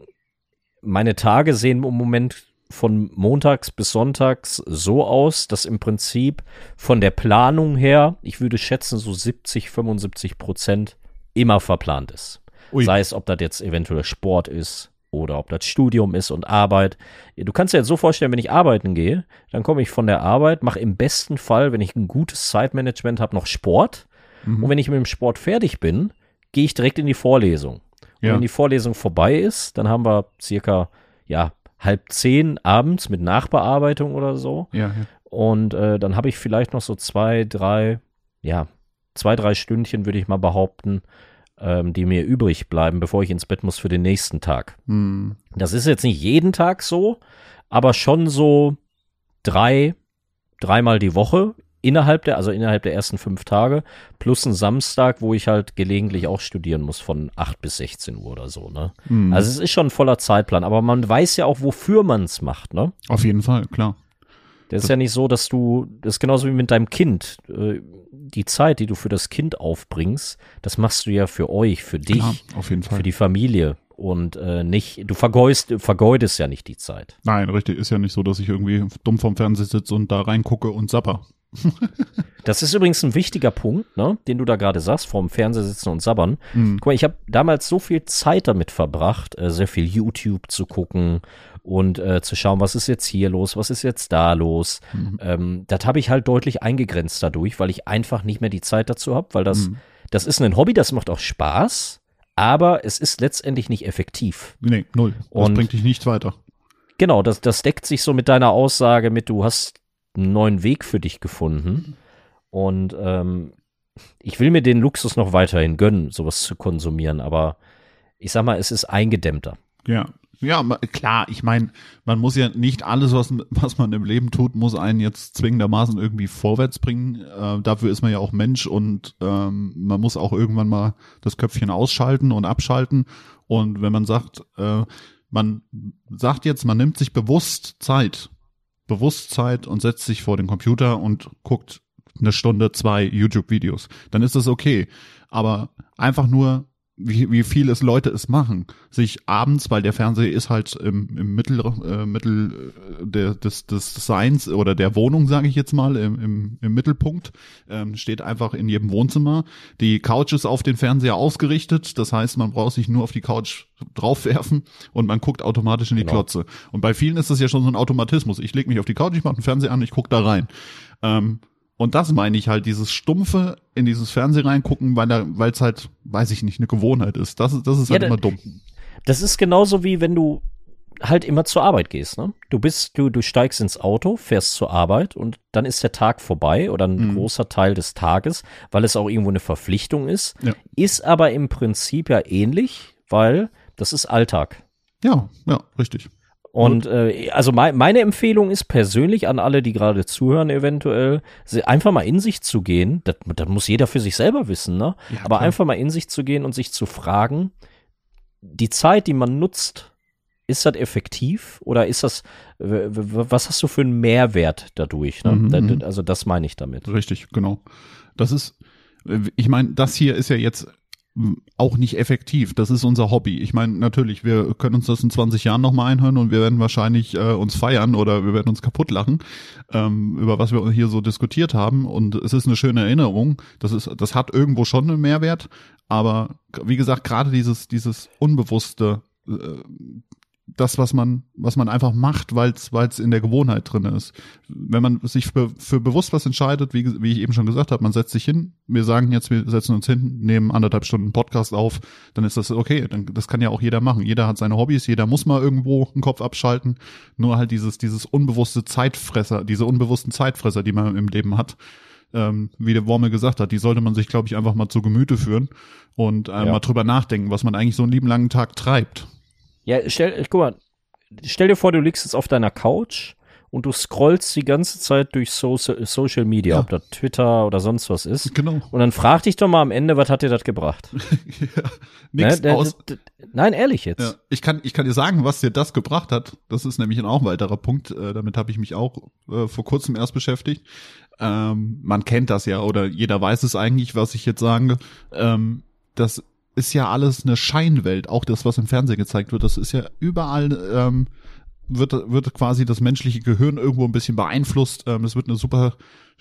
meine Tage sehen im Moment von montags bis sonntags so aus, dass im Prinzip von der Planung her, ich würde schätzen, so 70, 75 Prozent immer verplant ist. Ui. Sei es, ob das jetzt eventuell Sport ist oder ob das Studium ist und Arbeit. Du kannst dir jetzt so vorstellen, wenn ich arbeiten gehe, dann komme ich von der Arbeit, mache im besten Fall, wenn ich ein gutes Zeitmanagement habe, noch Sport. Mhm. Und wenn ich mit dem Sport fertig bin, gehe ich direkt in die Vorlesung. Und Ja. wenn die Vorlesung vorbei ist, dann haben wir circa, ja, halb zehn abends mit Nachbearbeitung oder so. Ja, ja. Und äh, dann habe ich vielleicht noch so zwei, drei, ja, zwei, drei Stündchen, würde ich mal behaupten, ähm, die mir übrig bleiben, bevor ich ins Bett muss für den nächsten Tag. Hm. Das ist jetzt nicht jeden Tag so, aber schon so drei, dreimal die Woche innerhalb der, also innerhalb der ersten fünf Tage, plus ein Samstag, wo ich halt gelegentlich auch studieren muss von 8 bis 16 Uhr oder so, ne? Hm. Also es ist schon ein voller Zeitplan, aber man weiß ja auch, wofür man es macht, ne? Auf jeden Fall, klar. Das ist ja nicht so, dass du, das ist genauso wie mit deinem Kind. Äh, Die Zeit, die du für das Kind aufbringst, das machst du ja für euch, für dich, Klar, auf jeden Fall. für die Familie und äh, nicht, du vergeudest, vergeudest ja nicht die Zeit. Nein, richtig. Ist ja nicht so, dass ich irgendwie dumm vom Fernseher sitze und da reingucke und sapper. Das ist übrigens ein wichtiger Punkt, ne, den du da gerade sagst, vorm Fernseher sitzen und sabbern. Hm. Guck mal, ich habe damals so viel Zeit damit verbracht, äh, sehr viel YouTube zu gucken und äh, zu schauen, was ist jetzt hier los, was ist jetzt da los. Mhm. Ähm, das habe ich halt deutlich eingegrenzt dadurch, weil ich einfach nicht mehr die Zeit dazu habe, weil das, Mhm. das ist ein Hobby, das macht auch Spaß, aber es ist letztendlich nicht effektiv. Nee, null. Das Und- bringt dich nicht weiter. Genau, das, das deckt sich so mit deiner Aussage mit, du hast einen neuen Weg für dich gefunden. Und ähm, ich will mir den Luxus noch weiterhin gönnen, sowas zu konsumieren, aber ich sag mal, es ist eingedämmter. Ja. Ja, klar, ich meine, man muss ja nicht alles, was, was man im Leben tut, muss einen jetzt zwingendermaßen irgendwie vorwärts bringen. Äh, dafür ist man ja auch Mensch und ähm, man muss auch irgendwann mal das Köpfchen ausschalten und abschalten. Und wenn man sagt, äh, man sagt jetzt, man nimmt sich bewusst Zeit, bewusst Zeit und setzt sich vor den Computer und guckt eine Stunde, zwei YouTube-Videos, dann ist das okay. Aber einfach nur wie, wie viele es Leute es machen, sich abends, weil der Fernseher ist halt im, im Mittel, äh, Mittel äh, der, des, des Designs oder der Wohnung, sage ich jetzt mal, im, im, im Mittelpunkt, ähm, steht einfach in jedem Wohnzimmer. Die Couch ist auf den Fernseher ausgerichtet, das heißt, man braucht sich nur auf die Couch draufwerfen und man guckt automatisch in die Genau. Klotze. Und bei vielen ist das ja schon so ein Automatismus. Ich lege mich auf die Couch, ich mache den Fernseher an, ich guck da rein. Ähm, und das meine ich halt, dieses stumpfe in dieses Fernsehen reingucken, weil es halt, weiß ich nicht, eine Gewohnheit ist. Das ist, das ist Ja, halt da- immer dumm. Das ist genauso wie wenn du halt immer zur Arbeit gehst, ne? Du bist, du, du steigst ins Auto, fährst zur Arbeit und dann ist der Tag vorbei oder ein Mhm. großer Teil des Tages, weil es auch irgendwo eine Verpflichtung ist. Ja. Ist aber im Prinzip ja ähnlich, weil das ist Alltag. Ja, ja, richtig. Und äh, also mei meine Empfehlung ist persönlich an alle, die gerade zuhören, eventuell, einfach mal in sich zu gehen. Das, das muss jeder für sich selber wissen, ne? Ja, Aber klar. einfach mal in sich zu gehen und sich zu fragen, die Zeit, die man nutzt, ist das effektiv oder ist das, was hast du für einen Mehrwert dadurch? Ne? Mhm, mhm. Also das meine ich damit. Richtig, genau. Das ist, ich meine, das hier ist ja jetzt auch nicht effektiv. Das ist unser Hobby. Ich meine, natürlich, wir können uns das in 20 Jahren nochmal einhören und wir werden wahrscheinlich äh, uns feiern oder wir werden uns kaputt lachen, ähm, über was wir hier so diskutiert haben. Und es ist eine schöne Erinnerung. Das ist, das hat irgendwo schon einen Mehrwert. Aber wie gesagt, gerade dieses, dieses Unbewusste, äh, das, was man, was man einfach macht, weil es in der Gewohnheit drin ist. Wenn man sich für, für bewusst was entscheidet, wie, wie ich eben schon gesagt habe, man setzt sich hin, wir sagen jetzt, wir setzen uns hin, nehmen anderthalb Stunden Podcast auf, dann ist das okay. Dann, das kann ja auch jeder machen. Jeder hat seine Hobbys, jeder muss mal irgendwo einen Kopf abschalten. Nur halt dieses, dieses unbewusste Zeitfresser, diese unbewussten Zeitfresser, die man im Leben hat, ähm, wie der Wormel gesagt hat, die sollte man sich, glaube ich, einfach mal zu Gemüte führen und äh, Ja. mal drüber nachdenken, was man eigentlich so einen lieben langen Tag treibt. Ja, stell, guck mal, stell dir vor, du liegst jetzt auf deiner Couch und du scrollst die ganze Zeit durch Social, Social Media, Ja. ob das Twitter oder sonst was ist. Genau. Und dann frag dich doch mal am Ende, was hat dir das gebracht? Nix Ne? Aus. Nein, ehrlich jetzt. Ja, ich kann, ich kann dir sagen, was dir das gebracht hat. Das ist nämlich auch ein weiterer Punkt. Äh, damit habe ich mich auch äh, vor kurzem erst beschäftigt. Ähm, man kennt das ja oder jeder weiß es eigentlich, was ich jetzt sage. Ähm, das ist ja alles eine Scheinwelt. Auch das, was im Fernsehen gezeigt wird, das ist ja überall. Ähm, wird, wird quasi das menschliche Gehirn irgendwo ein bisschen beeinflusst. Ähm, es wird eine super,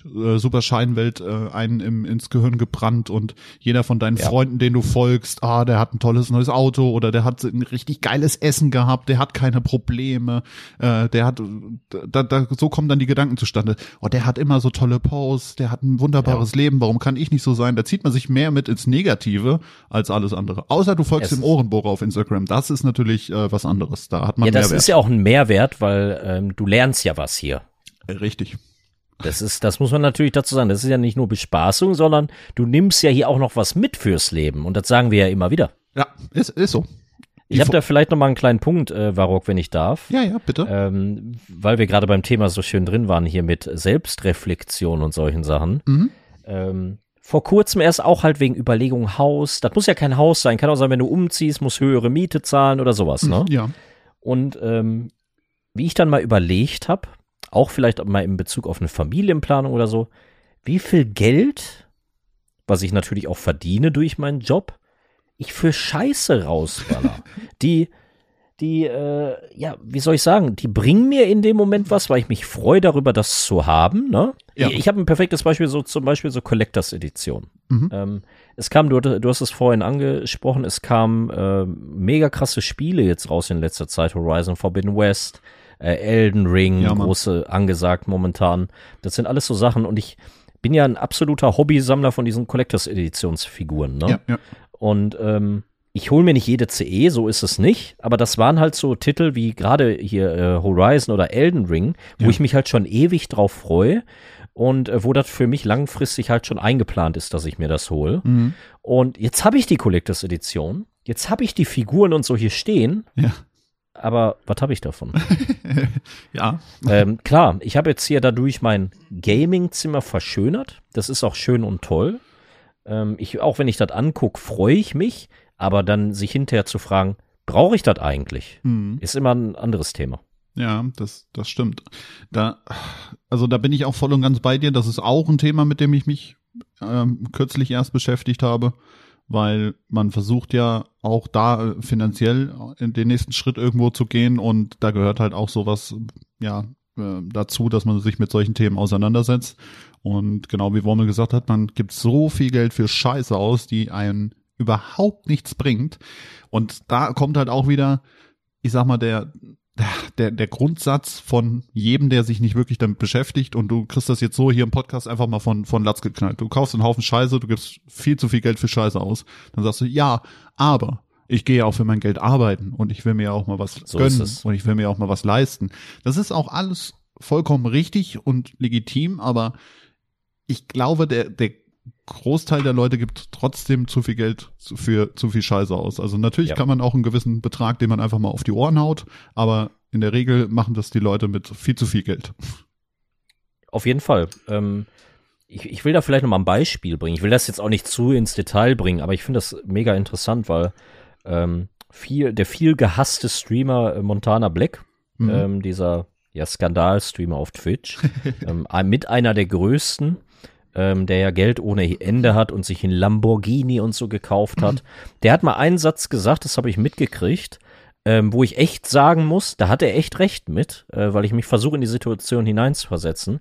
äh, super Scheinwelt äh, einen im, ins Gehirn gebrannt und jeder von deinen Ja. Freunden, den du folgst, ah, der hat ein tolles neues Auto oder der hat ein richtig geiles Essen gehabt, der hat keine Probleme, äh, der hat, da, da, so kommen dann die Gedanken zustande. Oh, der hat immer so tolle Posts, der hat ein wunderbares Leben, warum kann ich nicht so sein? Da zieht man sich mehr mit ins Negative als alles andere. Außer du folgst Es dem Ohrenbohrer auf Instagram. Das ist natürlich äh, was anderes. Da hat man Ja, das Mehrwert. ist ja auch ein Mehrwert, weil ähm, du lernst ja was hier. Richtig. Das ist, das muss man natürlich dazu sagen. Das ist ja nicht nur Bespaßung, sondern du nimmst ja hier auch noch was mit fürs Leben. Und das sagen wir ja immer wieder. Ja, ist, ist so. Ich Die habe Vo- da vielleicht noch mal einen kleinen Punkt, äh, Varrock, wenn ich darf. Ja, ja, bitte. Ähm, weil wir gerade beim Thema so schön drin waren hier mit Selbstreflexion und solchen Sachen. Mhm. Ähm, vor kurzem erst auch halt wegen Überlegung Haus. Das muss ja kein Haus sein. Kann auch sein, wenn du umziehst, musst höhere Miete zahlen oder sowas. Ne? Ja. Und ähm, wie ich dann mal überlegt habe, auch vielleicht mal in Bezug auf eine Familienplanung oder so, wie viel Geld, was ich natürlich auch verdiene durch meinen Job, ich für Scheiße rausballer. die, die, äh, ja, wie soll ich sagen, die bringen mir in dem Moment was, weil ich mich freue darüber, das zu haben. Ne? Ja. Ich, ich habe ein perfektes Beispiel, so zum Beispiel so Collectors Edition. Mhm. Ähm, es kam, du, du hast es vorhin angesprochen, es kamen äh, mega krasse Spiele jetzt raus in letzter Zeit. Horizon Forbidden West, äh, Elden Ring, Ja, große angesagt momentan. Das sind alles so Sachen und ich bin ja ein absoluter Hobbysammler von diesen Collectors Editionsfiguren. Ne? Ja, ja. Und ähm, ich hole mir nicht jede CE, so ist es nicht, aber das waren halt so Titel wie gerade hier äh, Horizon oder Elden Ring, wo Ja. ich mich halt schon ewig drauf freue und äh, wo das für mich langfristig halt schon eingeplant ist, dass ich mir das hole. Mhm. Und jetzt habe ich die Collectors Edition, jetzt habe ich die Figuren und so hier stehen, Ja. Aber was habe ich davon? Ja. ähm, klar, ich habe jetzt hier dadurch mein Gaming-Zimmer verschönert. Das ist auch schön und toll. Ähm, ich, auch wenn ich das angucke, freue ich mich. Aber dann sich hinterher zu fragen, brauche ich das eigentlich? Mhm. Ist immer ein anderes Thema. Ja, das, das stimmt. Da, also da bin ich auch voll und ganz bei dir. Das ist auch ein Thema, mit dem ich mich ähm, kürzlich erst beschäftigt habe, weil man versucht ja auch da äh, finanziell in den nächsten Schritt irgendwo zu gehen und da gehört halt auch sowas, ja, äh, dazu, dass man sich mit solchen Themen auseinandersetzt. Und genau wie Wormel gesagt hat, man gibt so viel Geld für Scheiße aus, die einen überhaupt nichts bringt. Und da kommt halt auch wieder, ich sag mal, der, der, der Grundsatz von jedem, der sich nicht wirklich damit beschäftigt und du kriegst das jetzt so hier im Podcast einfach mal von, von Latz geknallt. Du kaufst einen Haufen Scheiße, du gibst viel zu viel Geld für Scheiße aus. Dann sagst du, ja, aber ich gehe auch für mein Geld arbeiten und ich will mir auch mal was So gönnen und ich will mir auch mal was leisten. Das ist auch alles vollkommen richtig und legitim, aber ich glaube, der, der Großteil der Leute gibt trotzdem zu viel Geld für zu viel Scheiße aus. Also natürlich Ja. kann man auch einen gewissen Betrag, den man einfach mal auf die Ohren haut, aber in der Regel machen das die Leute mit viel zu viel Geld. Auf jeden Fall. Ähm, ich, ich will da vielleicht noch mal ein Beispiel bringen. Ich will das jetzt auch nicht zu ins Detail bringen, aber ich finde das mega interessant, weil ähm, viel, der viel gehasste Streamer äh, Montana Black, Mhm. ähm, dieser ja, Skandal-Streamer auf Twitch, ähm, mit einer der größten, ähm, der ja Geld ohne Ende hat und sich ein Lamborghini und so gekauft hat. Der hat mal einen Satz gesagt, das habe ich mitgekriegt, ähm, wo ich echt sagen muss, da hat er echt recht mit, äh, weil ich mich versuche, in die Situation hineinzuversetzen.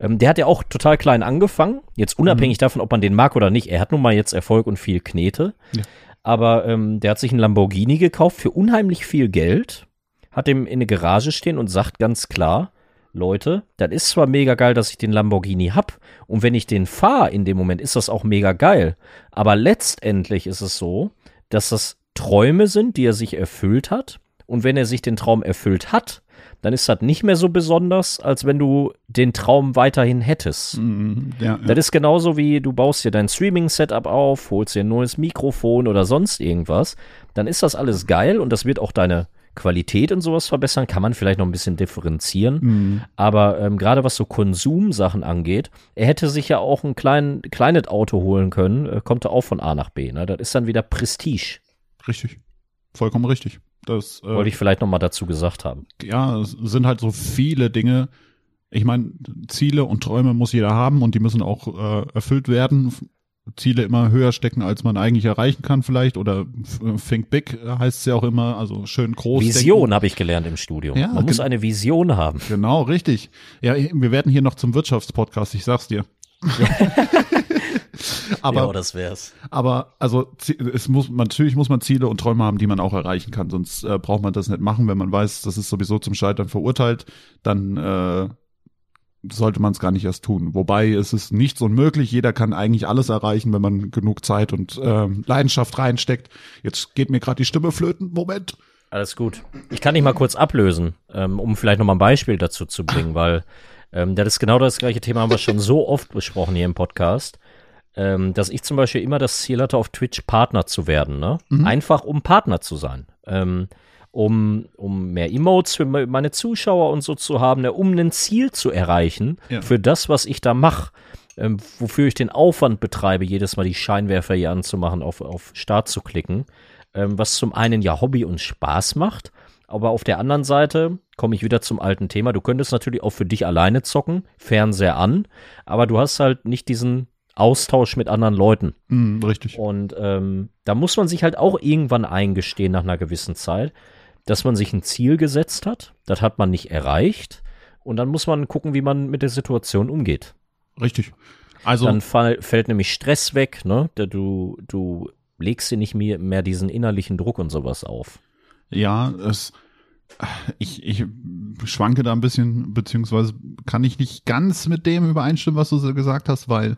Ähm, der hat ja auch total klein angefangen, jetzt unabhängig davon, ob man den mag oder nicht. Er hat nun mal jetzt Erfolg und viel Knete. Ja. Aber ähm, der hat sich einen Lamborghini gekauft für unheimlich viel Geld, hat dem in eine Garage stehen und sagt ganz klar, Leute, das ist zwar mega geil, dass ich den Lamborghini hab und wenn ich den fahre in dem Moment, ist das auch mega geil. Aber letztendlich ist es so, dass das Träume sind, die er sich erfüllt hat und wenn er sich den Traum erfüllt hat, dann ist das nicht mehr so besonders, als wenn du den Traum weiterhin hättest. Mhm, ja, ja. Das ist genauso wie du baust dir dein Streaming-Setup auf, holst dir ein neues Mikrofon oder sonst irgendwas. Dann ist das alles geil und das wird auch deine Qualität und sowas verbessern. Kann man vielleicht noch ein bisschen differenzieren. Mhm. Aber ähm, gerade was so Konsumsachen angeht, er hätte sich ja auch ein klein, kleines Auto holen können, äh, kommt er auch von A nach B. Ne? Das ist dann wieder Prestige. Richtig. Vollkommen richtig. Das äh, Wollte ich vielleicht noch mal dazu gesagt haben. ja, es sind halt so viele Dinge. Ich meine, Ziele und Träume muss jeder haben und die müssen auch äh, erfüllt werden. Ziele immer höher stecken, als man eigentlich erreichen kann vielleicht oder äh, think big heißt es ja auch immer, also schön groß Vision habe ich gelernt im Studium. Ja, Man muss eine Vision haben. Genau, richtig. Ja, wir werden hier noch zum Wirtschaftspodcast, ich sag's dir. aber ja, das wär's. Aber also es muss natürlich muss man Ziele und Träume haben, die man auch erreichen kann. Sonst äh, braucht man das nicht machen, wenn man weiß, das ist sowieso zum Scheitern verurteilt. Dann äh, sollte man es gar nicht erst tun. Wobei es ist nichts unmöglich. Jeder kann eigentlich alles erreichen, wenn man genug Zeit und ähm, Leidenschaft reinsteckt. Jetzt geht mir gerade die Stimme flöten. Moment. Alles gut. Ich kann dich mal kurz ablösen, ähm, um vielleicht noch mal ein Beispiel dazu zu bringen, weil ähm, das ist genau das gleiche Thema, haben wir schon so oft besprochen hier im Podcast, ähm, dass ich zum Beispiel immer das Ziel hatte, auf Twitch Partner zu werden, ne? Einfach um Partner zu sein. Ähm, um, um mehr Emotes für me- meine Zuschauer und so zu haben, ne, um ein Ziel zu erreichen Ja. für das, was ich da mache, ähm, wofür ich den Aufwand betreibe, jedes Mal die Scheinwerfer hier anzumachen, auf, auf Start zu klicken, ähm, was zum einen ja Hobby und Spaß macht, aber auf der anderen Seite komme ich wieder zum alten Thema. Du könntest natürlich auch für dich alleine zocken, Fernseher an, aber du hast halt nicht diesen Austausch mit anderen Leuten. Hm, richtig. Und ähm, da muss man sich halt auch irgendwann eingestehen nach einer gewissen Zeit, dass man sich ein Ziel gesetzt hat, das hat man nicht erreicht und dann muss man gucken, wie man mit der Situation umgeht. Richtig. Also Dann fall, fällt nämlich Stress weg, ne? Da Du, du legst dir nicht mehr, mehr diesen innerlichen Druck und sowas auf. Ja, es, ich, ich schwanke da ein bisschen, beziehungsweise kann ich nicht ganz mit dem übereinstimmen, was du gesagt hast, weil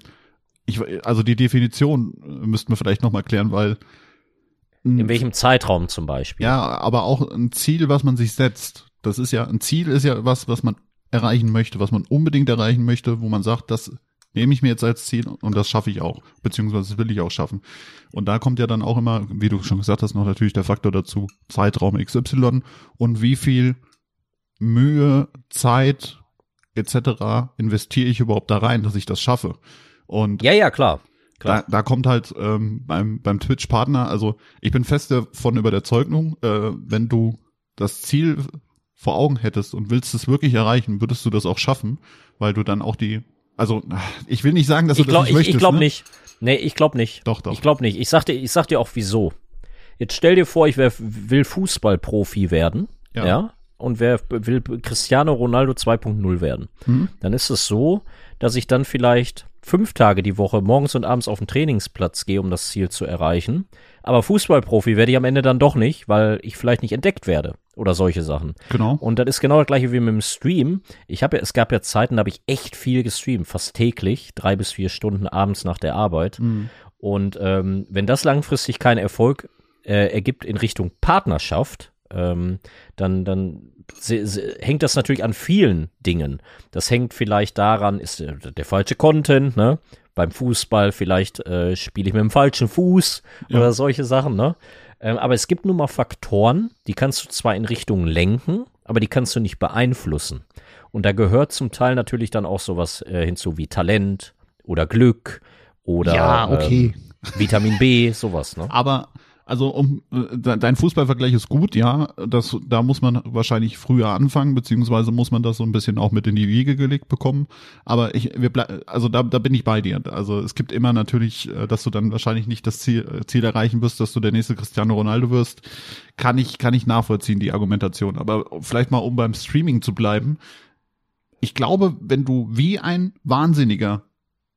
ich, also die Definition müssten wir vielleicht nochmal klären, weil In welchem Zeitraum zum Beispiel? ja, aber auch ein Ziel, was man sich setzt. Das ist ja, ein Ziel ist ja was, was man erreichen möchte, was man unbedingt erreichen möchte, wo man sagt, das nehme ich mir jetzt als Ziel und das schaffe ich auch, beziehungsweise das will ich auch schaffen. Und da kommt ja dann auch immer, wie du schon gesagt hast, noch natürlich der Faktor dazu, Zeitraum XY und wie viel Mühe, Zeit etc. investiere ich überhaupt da rein, dass ich das schaffe. Und Ja, ja, klar. Klar. da, da kommt halt ähm, beim, beim Twitch-Partner, also ich bin fest davon über der Zeugnung, äh, wenn du das Ziel vor Augen hättest und willst es wirklich erreichen, würdest du das auch schaffen, weil du dann auch die, also ich will nicht sagen, dass du Ich glaube das nicht ich, möchtest. ich glaub ne? nicht. Nee, ich glaube nicht. Doch, doch. Ich glaube nicht. Ich sag, dir, ich sag dir auch wieso. Jetzt stell dir vor, ich wär, will Fußballprofi werden. Ja. Ja. und wer will Cristiano Ronaldo 2.0 werden. Mhm. Dann ist es so, dass ich dann vielleicht fünf Tage die Woche morgens und abends auf den Trainingsplatz gehe, um das Ziel zu erreichen. Aber Fußballprofi werde ich am Ende dann doch nicht, weil ich vielleicht nicht entdeckt werde oder solche Sachen. Genau. Und das ist genau das gleiche wie mit dem Stream. Ich habe ja, es gab ja Zeiten, da habe ich echt viel gestreamt, fast täglich, drei bis vier Stunden abends nach der Arbeit. Mhm. Und ähm, wenn das langfristig keinen Erfolg äh, ergibt in Richtung Partnerschaft, ähm, dann, dann se, se, hängt das natürlich an vielen Dingen. Das hängt vielleicht daran, ist der, der falsche Content, ne? Beim Fußball vielleicht äh, spiele ich mit dem falschen Fuß Ja. oder solche Sachen, ne? Ähm, aber es gibt nun mal Faktoren, die kannst du zwar in Richtungen lenken, aber die kannst du nicht beeinflussen. Und da gehört zum Teil natürlich dann auch sowas äh, hinzu wie Talent oder Glück oder Ja, okay. ähm, Vitamin B, sowas, ne? Aber also um äh, de- dein Fußballvergleich ist gut, ja. Das, da muss man wahrscheinlich früher anfangen, beziehungsweise muss man das so ein bisschen auch mit in die Wiege gelegt bekommen. Aber ich, wir also da, da bin ich bei dir. Also es gibt immer natürlich, äh, dass du dann wahrscheinlich nicht das Ziel, äh, Ziel erreichen wirst, dass du der nächste Cristiano Ronaldo wirst. Kann ich, kann ich nachvollziehen, die Argumentation. Aber vielleicht mal, um beim Streaming zu bleiben. Ich glaube, wenn du wie ein Wahnsinniger,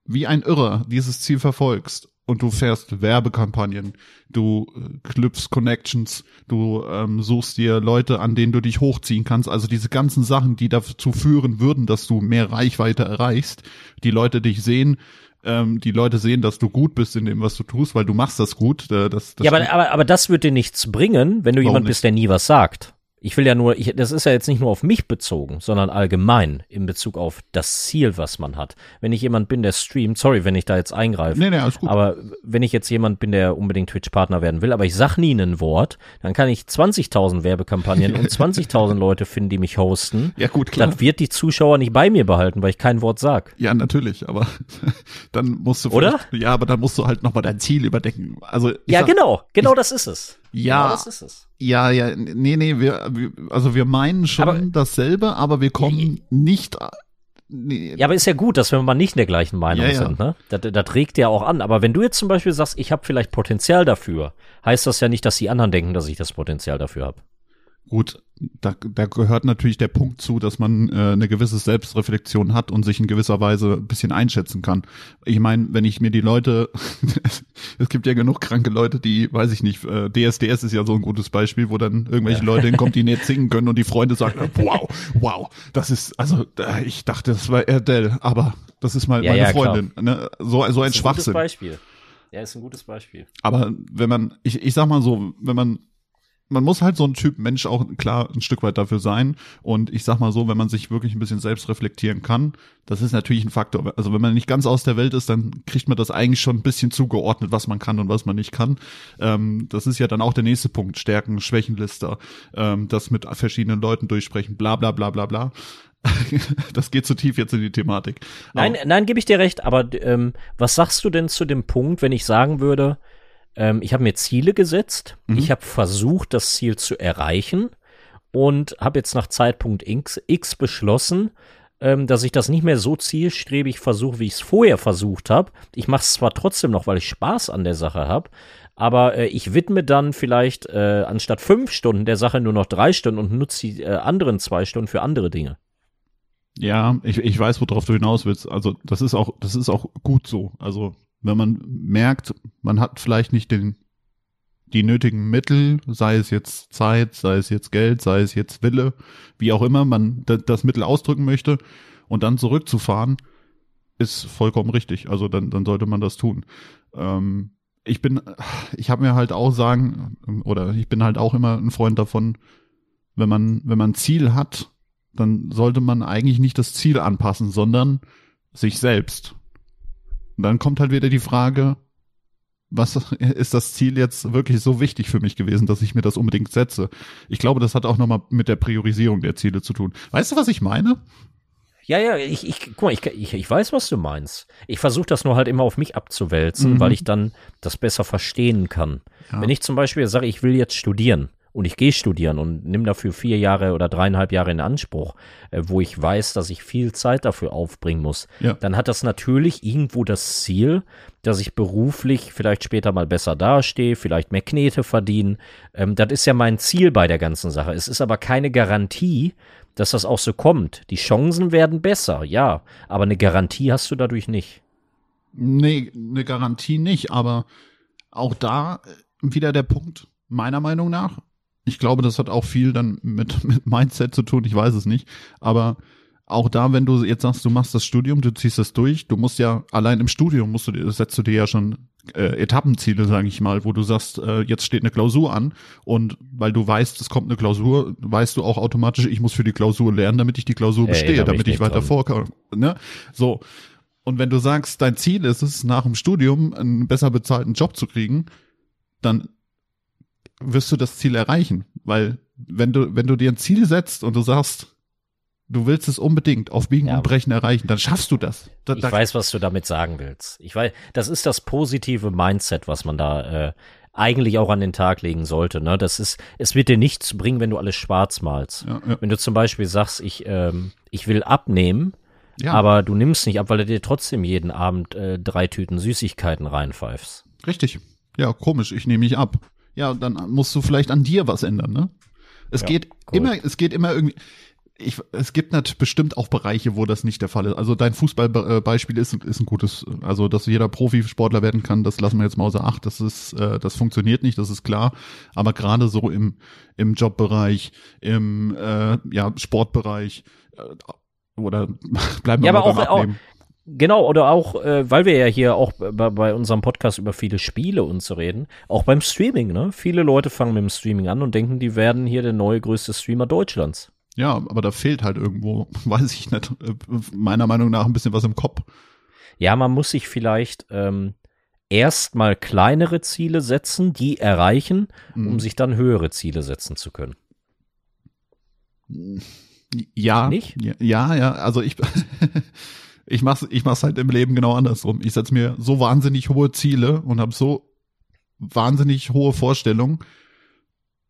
wie ein Irrer dieses Ziel verfolgst und du fährst Werbekampagnen, du äh, knüpfst Connections, du ähm, suchst dir Leute, an denen du dich hochziehen kannst, also diese ganzen Sachen, die dazu führen würden, dass du mehr Reichweite erreichst, die Leute dich sehen, ähm, die Leute sehen, dass du gut bist in dem, was du tust, weil du machst das gut. Äh, das, das Ja, aber, aber, aber das wird dir nichts bringen, wenn du Warum jemand nicht? bist, der nie was sagt. Ich will ja nur, ich, das ist ja jetzt nicht nur auf mich bezogen, sondern allgemein in Bezug auf das Ziel, was man hat. Wenn ich jemand bin, der streamt, sorry, wenn ich da jetzt eingreife, nee, nee, alles gut. aber wenn ich jetzt jemand bin, der unbedingt Twitch-Partner werden will, aber ich sag nie ein Wort, dann kann ich 20.000 Werbekampagnen und 20.000 Leute finden, die mich hosten. ja, gut, klar. Das wird die Zuschauer nicht bei mir behalten, weil ich kein Wort sag. Ja, natürlich, aber dann musst du Oder? Ja, aber dann musst du halt nochmal dein Ziel überdenken. Also ich Ja, sag- genau, genau das ist es. Ja. genau das ist es. Ja, ja, nee, nee, wir, wir also wir meinen schon Aber- dasselbe, aber wir kommen nicht. äh, Nee, Ja, aber ist ja gut, dass wir mal nicht in der gleichen Meinung Ja, ja. sind. Ne? Das, das regt ja auch an. Aber wenn du jetzt zum Beispiel sagst, ich habe vielleicht Potenzial dafür, heißt das ja nicht, dass die anderen denken, dass ich das Potenzial dafür habe. Gut, da, da gehört natürlich der Punkt zu, dass man äh, eine gewisse Selbstreflexion hat und sich in gewisser Weise ein bisschen einschätzen kann. Ich meine, wenn ich mir die Leute, es gibt ja genug kranke Leute, die, weiß ich nicht, äh, DSDS ist ja so ein gutes Beispiel, wo dann irgendwelche Leute hinkommen, die nicht singen können und die Freunde sagen, wow, wow, das ist, also äh, ich dachte, das war Erdell, aber das ist mal Ja, meine ja. Freundin. Ne? So, so ein Schwachsinn. Ein gutes Beispiel. Ja, ist ein gutes Beispiel. Aber wenn man, ich, ich sag mal so, wenn man, man muss halt so ein Typ Mensch auch klar ein Stück weit dafür sein. Und ich sag mal so, wenn man sich wirklich ein bisschen selbst reflektieren kann, das ist natürlich ein Faktor. Also wenn man nicht ganz aus der Welt ist, dann kriegt man das eigentlich schon ein bisschen zugeordnet, was man kann und was man nicht kann. Ähm, das ist ja dann auch der nächste Punkt. Stärken, Schwächenlister, ähm, das mit verschiedenen Leuten durchsprechen, bla bla bla bla bla. das geht zu tief jetzt in die Thematik. Nein, nein, gebe ich dir recht. Aber ähm, was sagst du denn zu dem Punkt, wenn ich sagen würde, ähm, ich habe mir Ziele gesetzt, Mhm. ich habe versucht, das Ziel zu erreichen und habe jetzt nach Zeitpunkt X, X beschlossen, ähm, dass ich das nicht mehr so zielstrebig versuche, wie ich es vorher versucht habe. Ich mache es zwar trotzdem noch, weil ich Spaß an der Sache habe, aber äh, ich widme dann vielleicht äh, anstatt fünf Stunden der Sache nur noch drei Stunden und nutze die äh, anderen zwei Stunden für andere Dinge. Ja, ich, ich weiß, worauf du hinaus willst. Also das ist auch, das ist auch gut so. Also wenn man merkt, man hat vielleicht nicht den die nötigen Mittel, sei es jetzt Zeit, sei es jetzt Geld, sei es jetzt Wille, wie auch immer man da- das Mittel ausdrücken möchte und dann zurückzufahren, ist vollkommen richtig. Also dann, dann sollte man das tun. Ähm, ich bin, ich habe mir halt auch sagen, oder ich bin halt auch immer ein Freund davon, wenn man, wenn man ein Ziel hat, dann sollte man eigentlich nicht das Ziel anpassen, sondern sich selbst. Und dann kommt halt wieder die Frage, was ist das Ziel jetzt wirklich so wichtig für mich gewesen, dass ich mir das unbedingt setze? Ich glaube, das hat auch nochmal mit der Priorisierung der Ziele zu tun. Weißt du, was ich meine? Ja, ja, ich, ich, guck mal, ich, ich, ich weiß, was du meinst. Ich versuche das nur halt immer auf mich abzuwälzen, Mhm. weil ich dann das besser verstehen kann. Ja. Wenn ich zum Beispiel sage, ich will jetzt studieren und ich gehe studieren und nimm dafür vier Jahre oder dreieinhalb Jahre in Anspruch, äh, wo ich weiß, dass ich viel Zeit dafür aufbringen muss, Ja. dann hat das natürlich irgendwo das Ziel, dass ich beruflich vielleicht später mal besser dastehe, vielleicht mehr Knete verdienen. Ähm, das ist ja mein Ziel bei der ganzen Sache. Es ist aber keine Garantie, dass das auch so kommt. Die Chancen werden besser, ja, aber eine Garantie hast du dadurch nicht. Nee, eine Garantie nicht, aber auch da äh, wieder der Punkt, meiner Meinung nach. Ich glaube, das hat auch viel dann mit, mit Mindset zu tun, ich weiß es nicht. Aber auch da, wenn du jetzt sagst, du machst das Studium, du ziehst das durch, du musst ja, allein im Studium musst du dir, setzt du dir ja schon äh, Etappenziele, sage ich mal, wo du sagst, äh, jetzt steht eine Klausur an und weil du weißt, es kommt eine Klausur, weißt du auch automatisch, ich muss für die Klausur lernen, damit ich die Klausur Ey, bestehe, bin damit ich ich weiter vorkomme. Ne? So. Und wenn du sagst, dein Ziel ist es, nach dem Studium einen besser bezahlten Job zu kriegen, dann wirst du das Ziel erreichen. Weil wenn du, wenn du dir ein Ziel setzt und du sagst, du willst es unbedingt auf Biegen Ja. und Brechen erreichen, dann schaffst du das. Da, Ich da, weiß, was du damit sagen willst. Ich weiß, das ist das positive Mindset, was man da äh, eigentlich auch an den Tag legen sollte. Ne? Das ist, es wird dir nichts bringen, wenn du alles schwarz malst. ja, ja, Wenn du zum Beispiel sagst, ich, ähm, ich will abnehmen, aber du nimmst nicht ab, weil du dir trotzdem jeden Abend äh, drei Tüten Süßigkeiten reinpfeifst. richtig. Ja, komisch, ich nehme mich ab. Ja, dann musst du vielleicht an dir was ändern, ne? Es Ja, geht cool. immer, es geht immer irgendwie. Ich, es gibt natürlich bestimmt auch Bereiche, wo das nicht der Fall ist. Also dein Fußballbeispiel ist, ist ein gutes, also dass jeder Profisportler werden kann, das lassen wir jetzt mal außer Acht. Das ist, äh, das funktioniert nicht, das ist klar. Aber gerade so im im Jobbereich, im äh, ja Sportbereich äh, oder bleiben wir Ja, mal aber auch- auch-. Genau, oder auch, äh, weil wir ja hier auch bei, bei unserem Podcast über viele Spiele und so reden, auch beim Streaming, ne? Viele Leute fangen mit dem Streaming an und denken, die werden hier der neue größte Streamer Deutschlands. Ja, aber da fehlt halt irgendwo, weiß ich nicht, äh, meiner Meinung nach ein bisschen was im Kopf. Ja, man muss sich vielleicht ähm, erstmal kleinere Ziele setzen, die erreichen, Mhm. um sich dann höhere Ziele setzen zu können. Ja, Nicht? ja, ja, ja, also ich, ich mach's, ich mach's halt im Leben genau andersrum. Ich setz mir so wahnsinnig hohe Ziele und habe so wahnsinnig hohe Vorstellungen,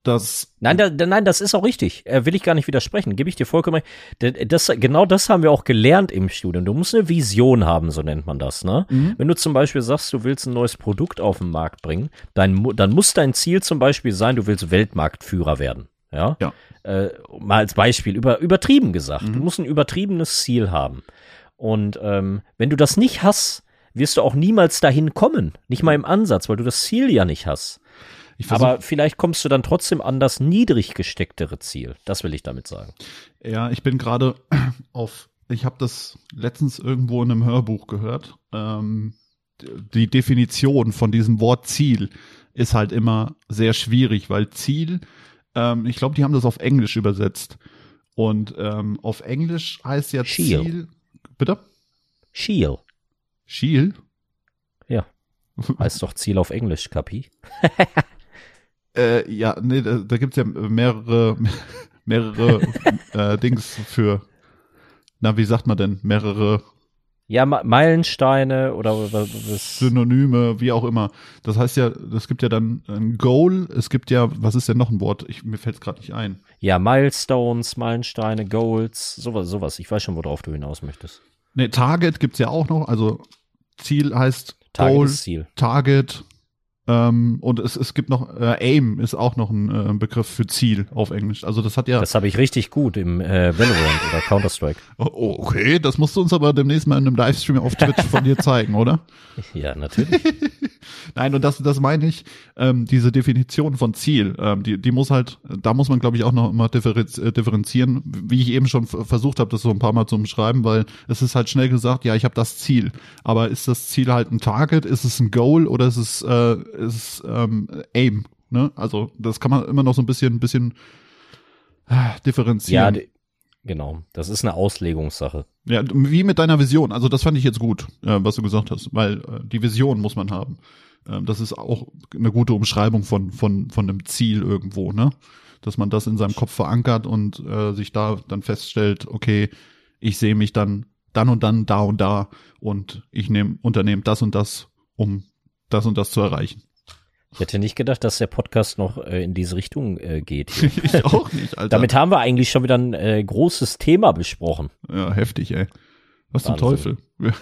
dass Nein, da, nein, das ist auch richtig. Äh, will ich gar nicht widersprechen. Gebe ich dir vollkommen recht. Das, genau das haben wir auch gelernt im Studium. Du musst eine Vision haben, so nennt man das. Ne? Mhm. Wenn du zum Beispiel sagst, du willst ein neues Produkt auf den Markt bringen, dann, mu- dann muss dein Ziel zum Beispiel sein, du willst Weltmarktführer werden. Ja. Ja. Äh, mal als Beispiel, über, übertrieben gesagt. Mhm. Du musst ein übertriebenes Ziel haben. Und ähm, wenn du das nicht hast, wirst du auch niemals dahin kommen. Nicht mal im Ansatz, weil du das Ziel ja nicht hast. Aber vielleicht kommst du dann trotzdem an das niedrig gestecktere Ziel. Das will ich damit sagen. ja, ich bin gerade auf, ich habe das letztens irgendwo in einem Hörbuch gehört. Ähm, die Definition von diesem Wort Ziel ist halt immer sehr schwierig, weil Ziel, ähm, ich glaube, die haben das auf Englisch übersetzt. Und ähm, auf Englisch heißt ja. Ziel. Bitte? Shield Shield? heißt doch Ziel auf Englisch, Kapi. Äh, ja, nee, da, da gibt's ja mehrere, mehrere äh, Dings für, na, wie sagt man denn, mehrere Ja, Meilensteine oder wa- was? Synonyme, wie auch immer. Das heißt ja, es gibt ja dann ein Goal, es gibt ja, was ist denn noch ein Wort? Ich, mir fällt's gerade nicht ein. Ja, Milestones, Meilensteine, Goals, sowas, sowas. Ich weiß schon, worauf du hinaus möchtest. Nee, Target gibt's ja auch noch, also Ziel heißt Target Goal, Ziel. Target, ähm, und es, es gibt noch, äh, Aim ist auch noch ein äh, Begriff für Ziel auf Englisch. Also das hat ja, Das habe ich richtig gut im äh, Valorant oder Counter-Strike. oh, okay, das musst du uns aber demnächst mal in einem Livestream auf Twitch von dir zeigen, oder? Ja, natürlich. Nein, und das, das meine ich, ähm, diese Definition von Ziel, ähm, die, die muss halt, da muss man, glaube ich, auch noch differenz, äh, differenzieren, wie ich eben schon versucht habe, das so ein paar Mal zu umschreiben, weil es ist halt schnell gesagt, ja, ich habe das Ziel. Aber ist das Ziel halt ein Target, ist es ein Goal oder ist es, äh, ist ähm, Aim? Ne? Also das kann man immer noch so ein bisschen, ein bisschen äh, ja, differenzieren. die, genau. Das ist eine Auslegungssache. Ja, wie mit deiner Vision. Also das fand ich jetzt gut, äh, was du gesagt hast, weil äh, die Vision muss man haben. Ähm, das ist auch eine gute Umschreibung von von von einem Ziel irgendwo, ne? Dass man das in seinem Kopf verankert und äh, sich da dann feststellt, okay, ich sehe mich dann dann und dann da und da und ich nehme unternehme das und das, um das und das zu erreichen. Ich hätte nicht gedacht, dass der Podcast noch äh, in diese Richtung äh, geht. ich auch nicht, Alter. Damit haben wir eigentlich schon wieder ein äh, großes Thema besprochen. ja, heftig, ey. Was zum Wahnsinn. Teufel.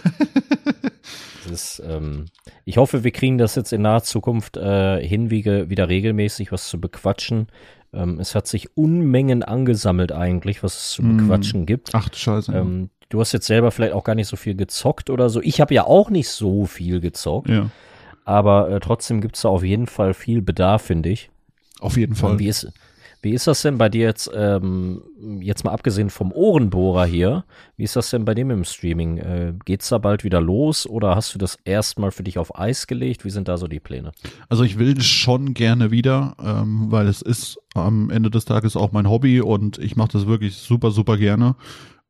Das ist, ähm, ich hoffe, wir kriegen das jetzt in naher Zukunft äh, hin, wieder regelmäßig was zu bequatschen. Ähm, es hat sich Unmengen angesammelt eigentlich, was es zu Mhm. bequatschen gibt. Ach du Scheiße. Ähm, du hast jetzt selber vielleicht auch gar nicht so viel gezockt oder so. Ich habe ja auch nicht so viel gezockt, ja, aber äh, trotzdem gibt es da auf jeden Fall viel Bedarf, finde ich. auf jeden Fall. Wie ist, wie ist das denn bei dir jetzt, ähm, jetzt mal abgesehen vom Ohrenbohrer hier, wie ist das denn bei dem im Streaming? Äh, geht's da bald wieder los oder hast du das erstmal für dich auf Eis gelegt? Wie sind da so die Pläne? Also ich will schon gerne wieder, ähm, weil es ist am Ende des Tages auch mein Hobby und ich mache das wirklich super, super gerne.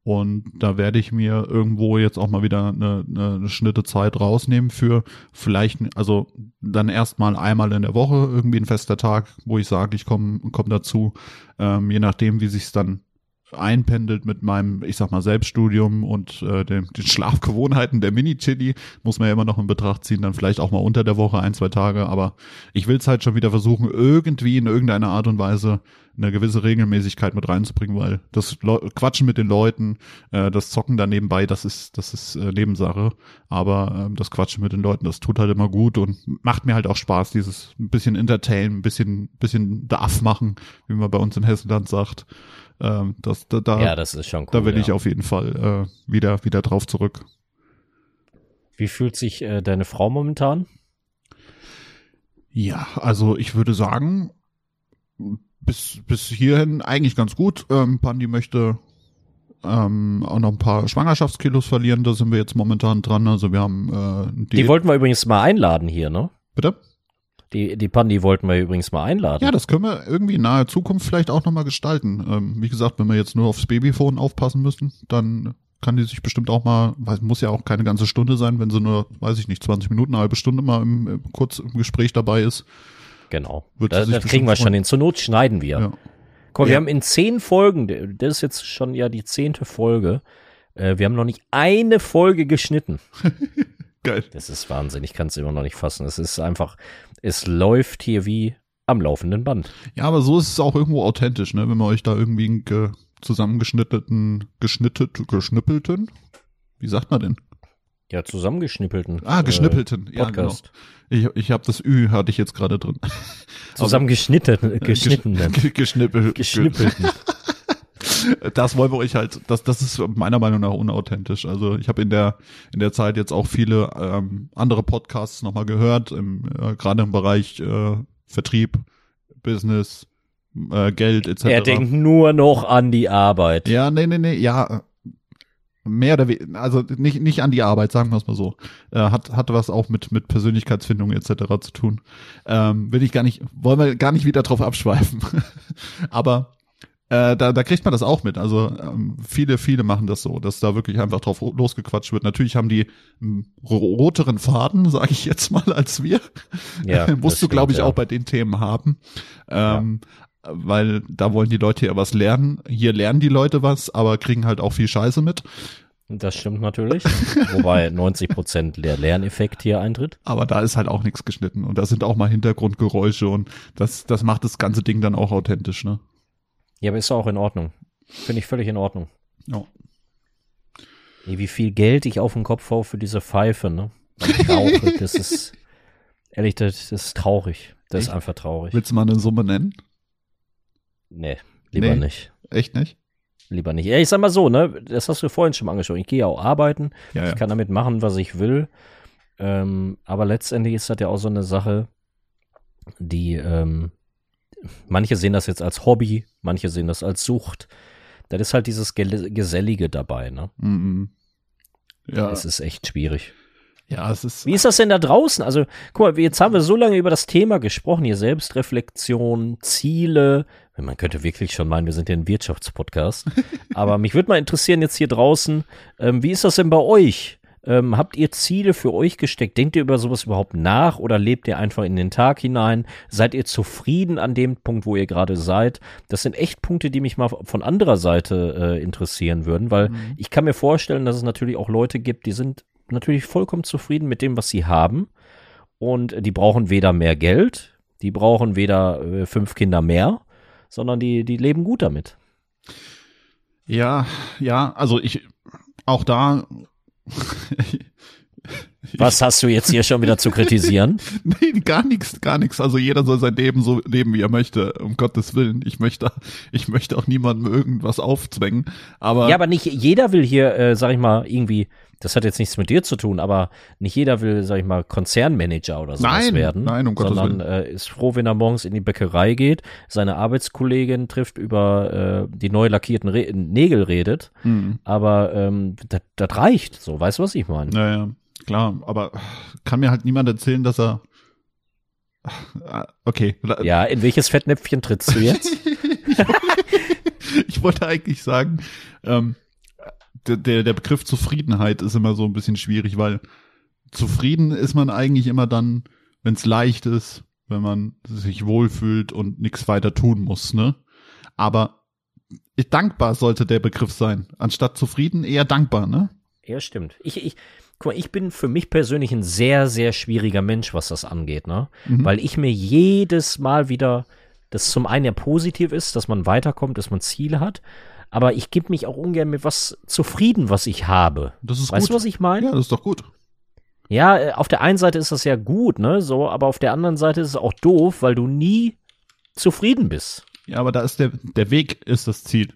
Und da werde ich mir irgendwo jetzt auch mal wieder eine, eine, Schnitte Zeit rausnehmen für vielleicht, also dann erstmal einmal in der Woche irgendwie ein fester Tag, wo ich sage, ich komme komm dazu, ähm, je nachdem, wie sich's dann einpendelt mit meinem, ich sag mal, Selbststudium und äh, den, den Schlafgewohnheiten der Mini-Chili, muss man ja immer noch in Betracht ziehen, dann vielleicht auch mal unter der Woche ein, zwei Tage, aber ich will es halt schon wieder versuchen, irgendwie in irgendeiner Art und Weise eine gewisse Regelmäßigkeit mit reinzubringen, weil das Leu Quatschen mit den Leuten, äh, das Zocken da nebenbei, das ist, das ist äh, Nebensache, aber ähm, das Quatschen mit den Leuten, das tut halt immer gut und macht mir halt auch Spaß, dieses ein bisschen entertain, ein bisschen, bisschen Daff machen, wie man bei uns in Hessenland sagt. Ähm, das, da, da, ja, das ist schon cool. da will ja. ich auf jeden Fall äh, wieder, wieder drauf zurück. Wie fühlt sich äh, deine Frau momentan? Ja, also ich würde sagen, bis, bis hierhin eigentlich ganz gut. Ähm, Pandi möchte ähm, auch noch ein paar Schwangerschaftskilos verlieren. Da sind wir jetzt momentan dran. Also wir haben äh, Die Diät- wollten wir übrigens mal einladen hier, ne? Bitte? Die, die Pandi wollten wir übrigens mal einladen. Ja, das können wir irgendwie in naher Zukunft vielleicht auch nochmal gestalten. Ähm, wie gesagt, wenn wir jetzt nur aufs Babyphone aufpassen müssen, dann kann die sich bestimmt auch mal, weil es muss ja auch keine ganze Stunde sein, wenn sie nur, weiß ich nicht, 20 Minuten, eine halbe Stunde mal im, im, kurz im Gespräch dabei ist. Genau. Wird Da, das kriegen wir schon hin. Zur Not schneiden wir. Ja. Guck, wir Ja. haben in zehn Folgen, das ist jetzt schon ja die zehnte Folge, äh, wir haben noch nicht eine Folge geschnitten. Geil. Das ist Wahnsinn, ich kann es immer noch nicht fassen. Es ist einfach, es läuft hier wie am laufenden Band. Ja, aber so ist es auch irgendwo authentisch, ne? Wenn man euch da irgendwie einen ge zusammengeschnitteten, geschnittet, geschnippelten, wie sagt man denn? Ja, zusammengeschnippelten. Ah, geschnippelten. Äh, ja, genau. Podcast. Ich, ich habe das Ü hatte ich jetzt gerade drin. Zusammengeschnitten, geschnittenen. Ge- Geschnippel, Geschnippelten. Das wollen wir euch halt, das, das ist meiner Meinung nach unauthentisch. Also ich habe in der in der Zeit jetzt auch viele ähm, andere Podcasts nochmal gehört, im, äh, gerade im Bereich äh, Vertrieb, Business, äh, Geld etc. Er denkt nur noch an die Arbeit. Ja, nee, nee, nee, ja. Mehr oder weniger, also nicht, nicht an die Arbeit, sagen wir es mal so. Äh, hat, hat was auch mit, mit Persönlichkeitsfindung etc. zu tun. Ähm, will ich gar nicht, wollen wir gar nicht wieder drauf abschweifen. Aber äh, da, da kriegt man das auch mit. Also ähm, viele, viele machen das so, dass da wirklich einfach drauf losgequatscht wird. Natürlich haben die ro- roteren Faden, sage ich jetzt mal, als wir. Ja, Musst du, glaube ich, ja. auch bei den Themen haben. Ähm, Weil da wollen die Leute ja was lernen. Hier lernen die Leute was, aber kriegen halt auch viel Scheiße mit. Das stimmt natürlich. Wobei 90 Prozent der Lerneffekt hier eintritt. Aber da ist halt auch nichts geschnitten. Und da sind auch mal Hintergrundgeräusche und das, das macht das ganze Ding dann auch authentisch, ne? Ja, aber ist auch in Ordnung. Finde ich völlig in Ordnung. Ja. Ey, wie viel Geld ich auf den Kopf hau für diese Pfeife, ne? Rauche, das ist, ehrlich, das, das ist traurig. Das ist Echt? einfach traurig. Willst du mal eine Summe nennen? Nee, lieber Nee. nicht. Echt nicht? Lieber nicht. Ja, ich sag mal so, ne? Das hast du vorhin schon mal angesprochen. Ich gehe ja auch arbeiten. Ja, Ich kann damit machen, was ich will. Ähm, aber letztendlich ist das ja auch so eine Sache, die ähm, manche sehen das jetzt als Hobby, manche sehen das als Sucht. Das ist halt dieses Gesellige dabei, ne? Mhm. Ja, Es ist echt schwierig. ja, es ist. Wie ist das denn da draußen? Also, guck mal, jetzt haben wir so lange über das Thema gesprochen, hier Selbstreflexion, Ziele. Man könnte wirklich schon meinen, wir sind ja ein Wirtschaftspodcast. Aber mich würde mal interessieren jetzt hier draußen, ähm, wie ist das denn bei euch? Ähm, habt ihr Ziele für euch gesteckt? Denkt ihr über sowas überhaupt nach oder lebt ihr einfach in den Tag hinein? Seid ihr zufrieden an dem Punkt, wo ihr gerade seid? Das sind echt Punkte, die mich mal von anderer Seite äh, interessieren würden, weil Mhm. ich kann mir vorstellen, dass es natürlich auch Leute gibt, die sind natürlich vollkommen zufrieden mit dem, was sie haben. und die brauchen weder mehr Geld, die brauchen weder äh, fünf Kinder mehr, sondern die, die leben gut damit. Ja, ja, also ich, auch da, Was hast du jetzt hier schon wieder zu kritisieren? nee, gar nichts, gar nichts. Also jeder soll sein Leben so leben, wie er möchte, um Gottes Willen. Ich möchte, ich möchte auch niemandem irgendwas aufzwängen, aber. Ja, aber nicht jeder will hier, äh, sag ich mal, irgendwie, das hat jetzt nichts mit dir zu tun, aber nicht jeder will, sag ich mal, Konzernmanager oder sowas Nein, werden. nein, um Gottes sondern äh, ist froh, wenn er morgens in die Bäckerei geht, seine Arbeitskollegin trifft, über äh, die neu lackierten Re Nägel redet. Hm, Aber ähm, das das reicht, so, weißt du, was ich meine? naja, klar, aber kann mir halt niemand erzählen, dass er. Ah, Okay. Ja, in welches Fettnäpfchen trittst du jetzt? ich wollte eigentlich sagen, ähm, der, der, Begriff Zufriedenheit ist immer so ein bisschen schwierig, weil zufrieden ist man eigentlich immer dann, wenn es leicht ist, wenn man sich wohlfühlt und nichts weiter tun muss, ne? Aber dankbar sollte der Begriff sein. Anstatt zufrieden eher dankbar, ne? Ja, stimmt. Ich, ich, guck mal, ich bin für mich persönlich ein sehr, sehr schwieriger Mensch, was das angeht, ne? Mhm. Weil ich mir jedes Mal wieder, das zum einen ja positiv ist, dass man weiterkommt, dass man Ziele hat, aber ich gebe mich auch ungern mit was zufrieden, was ich habe. Das ist weißt gut. du, was ich meine? Ja, das ist doch gut. Ja, äh, auf der einen Seite ist das ja gut, ne, so, aber auf der anderen Seite ist es auch doof, weil du nie zufrieden bist. Ja, aber da ist der, der Weg ist das Ziel.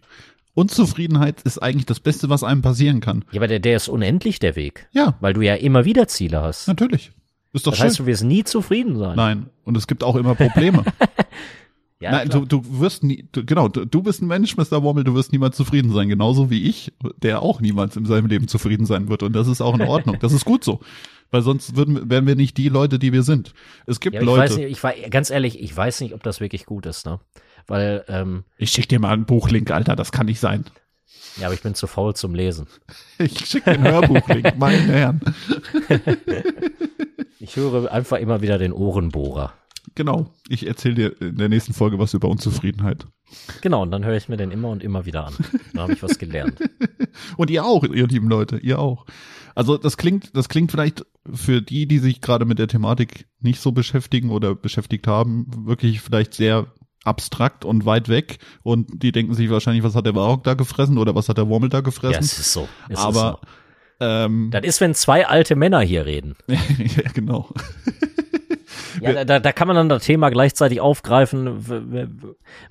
Unzufriedenheit ist eigentlich das Beste, was einem passieren kann. Ja, aber der, der ist unendlich, der Weg. Ja, Weil du ja immer wieder Ziele hast. natürlich. Ist doch Das schön. heißt, du wirst nie zufrieden sein. Nein, und es gibt auch immer Probleme. Ja, Nein, du, du wirst nie, du, genau, du, du bist ein Mensch, Mr. Wommel, du wirst niemals zufrieden sein, genauso wie ich, der auch niemals in seinem Leben zufrieden sein wird. Und das ist auch in Ordnung. Das ist gut so. Weil sonst würden, wären wir nicht die Leute, die wir sind. Es gibt Ja, ich Leute. weiß nicht, ich war ganz ehrlich, ich weiß nicht, ob das wirklich gut ist, ne? Weil, ähm, ich schick dir mal einen Buchlink, Alter, das kann nicht sein. ja, aber ich bin zu faul zum Lesen. Ich schick dir einen Hörbuchlink, meine Herren. Ich höre einfach immer wieder den Ohrenbohrer. Genau. Ich erzähle dir in der nächsten Folge was über Unzufriedenheit. Genau, und dann höre ich mir den immer und immer wieder an. Da habe ich was gelernt. Und ihr auch, ihr lieben Leute, ihr auch. Also das klingt, das klingt vielleicht für die, die sich gerade mit der Thematik nicht so beschäftigen oder beschäftigt haben, wirklich vielleicht sehr abstrakt und weit weg. Und die denken sich wahrscheinlich, was hat der Barock da gefressen oder was hat der Wormel da Ja, gefressen. es ist so. Es Aber ist so. ähm, Das ist, wenn zwei alte Männer hier reden. ja, genau. Ja, da- da, da kann man dann das Thema gleichzeitig aufgreifen.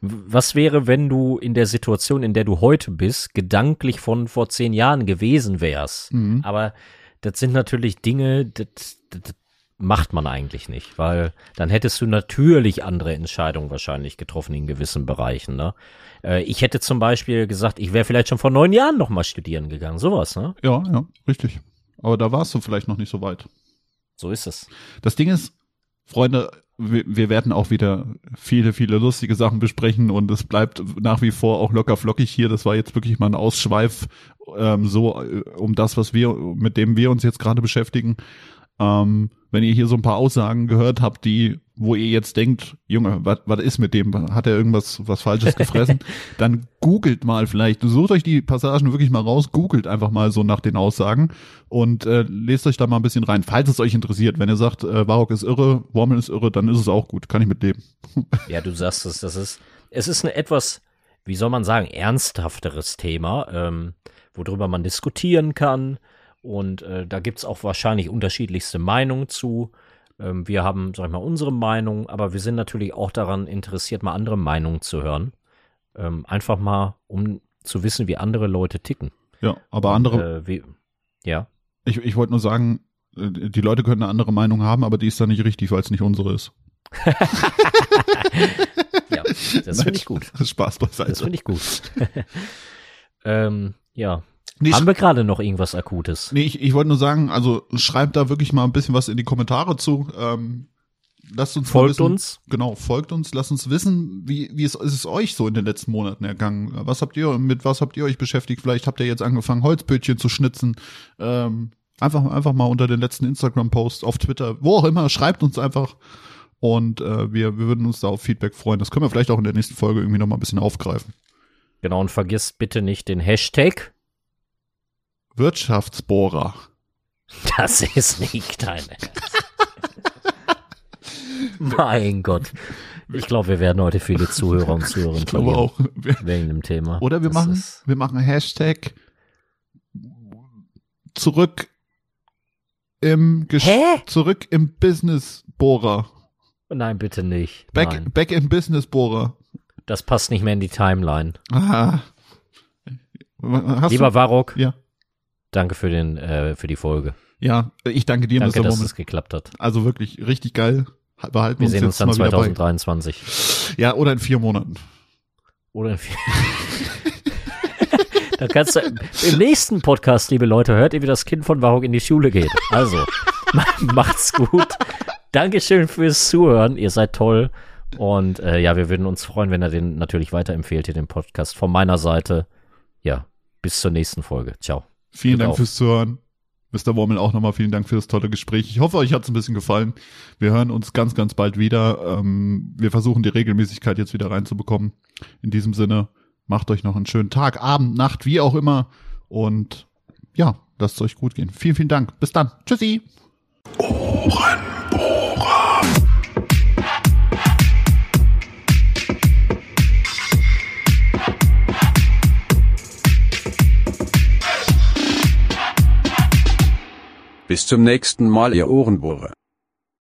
Was wäre, wenn du in der Situation, in der du heute bist, gedanklich von vor zehn Jahren gewesen wärst? Mhm. Aber das sind natürlich Dinge, das, das, das macht man eigentlich nicht, weil dann hättest du natürlich andere Entscheidungen wahrscheinlich getroffen in gewissen Bereichen. Ne? Äh, Ich hätte zum Beispiel gesagt, ich wäre vielleicht schon vor neun Jahren noch mal studieren gegangen, sowas. Ne? Ja, ja, richtig. Aber da warst du vielleicht noch nicht so weit. So ist es. Das Ding ist, Freunde, wir, werden auch wieder viele, viele lustige Sachen besprechen und es bleibt nach wie vor auch locker flockig hier. Das war jetzt wirklich mal ein Ausschweif, ähm, so äh, um das, was wir, mit dem wir uns jetzt gerade beschäftigen. Ähm, wenn ihr hier so ein paar Aussagen gehört habt, die, wo ihr jetzt denkt, Junge, was ist mit dem? Hat er irgendwas was Falsches gefressen? dann googelt mal vielleicht, sucht euch die Passagen wirklich mal raus, googelt einfach mal so nach den Aussagen und äh, lest euch da mal ein bisschen rein, falls es euch interessiert. Wenn ihr sagt, äh, Warok ist irre, Wormel ist irre, dann ist es auch gut, kann ich mitleben. Ja, du sagst es, das ist, es ist ein etwas, wie soll man sagen, ernsthafteres Thema, ähm, worüber man diskutieren kann. Und äh, da gibt's auch wahrscheinlich unterschiedlichste Meinungen zu. Ähm, wir haben, sag ich mal, unsere Meinung, aber wir sind natürlich auch daran interessiert, mal andere Meinungen zu hören. Ähm, einfach mal, um zu wissen, wie andere Leute ticken. Ja, aber andere, Äh, wie, ja. ich, ich wollte nur sagen, äh, die Leute können eine andere Meinung haben, aber die ist dann nicht richtig, weil es nicht unsere ist. Ja, das finde ich gut. Spaß beiseite. Das finde ich gut. ähm, ja. Nee, Haben wir gerade noch irgendwas Akutes? Nee, ich, ich wollte nur sagen, also schreibt da wirklich mal ein bisschen was in die Kommentare zu. Ähm, lasst uns Folgt wissen, uns. Genau, folgt uns, lasst uns wissen, wie, wie es, ist es euch so in den letzten Monaten ergangen. Was habt ihr, mit was habt ihr euch beschäftigt? Vielleicht habt ihr jetzt angefangen, Holzbötchen zu schnitzen. Ähm, einfach, einfach mal unter den letzten Instagram-Post auf Twitter, wo auch immer, schreibt uns einfach. Und äh, wir, wir würden uns da auf Feedback freuen. Das können wir vielleicht auch in der nächsten Folge irgendwie noch mal ein bisschen aufgreifen. Genau, und vergisst bitte nicht den Hashtag. Wirtschaftsbohrer. Das ist nicht deine. Mein Gott. Ich glaube, wir werden heute viele Zuhörer und Zuhörerinnen Ich glaube auch. Wegen dem Thema. oder wir Das machen, wir machen Hashtag zurück im Gesch Hä? zurück im Business Bohrer. Nein, bitte nicht. Back, Nein, back im Business Bohrer. das passt nicht mehr in die Timeline. Ah. Hast Lieber Warok? Ja. Danke für den, äh, für die Folge. Ja, ich danke dir, Danke, Mr. dass es geklappt hat. Also wirklich richtig geil. Behalten Wir uns sehen uns dann mal wieder bei. 2023. Ja, oder in vier Monaten. Oder in vier- Dann kannst du, im nächsten Podcast, liebe Leute, hört ihr, wie das Kind von Warok in die Schule geht. Also, macht's gut. Dankeschön fürs Zuhören. Ihr seid toll. Und äh, ja, wir würden uns freuen, wenn ihr den natürlich weiterempfehlt, hier den Podcast. Von meiner Seite, ja, bis zur nächsten Folge. Ciao. Vielen Gut Dank fürs Zuhören. Mr. Wormel auch nochmal vielen Dank für das tolle Gespräch. Ich hoffe, euch hat es ein bisschen gefallen. Wir hören uns ganz, ganz bald wieder. Ähm, wir versuchen die Regelmäßigkeit jetzt wieder reinzubekommen. In diesem Sinne, macht euch noch einen schönen Tag, Abend, Nacht, wie auch immer. Und ja, lasst es euch gut gehen. Vielen, vielen Dank. Bis dann. Tschüssi. Bis zum nächsten Mal, ihr Ohrenbohrer.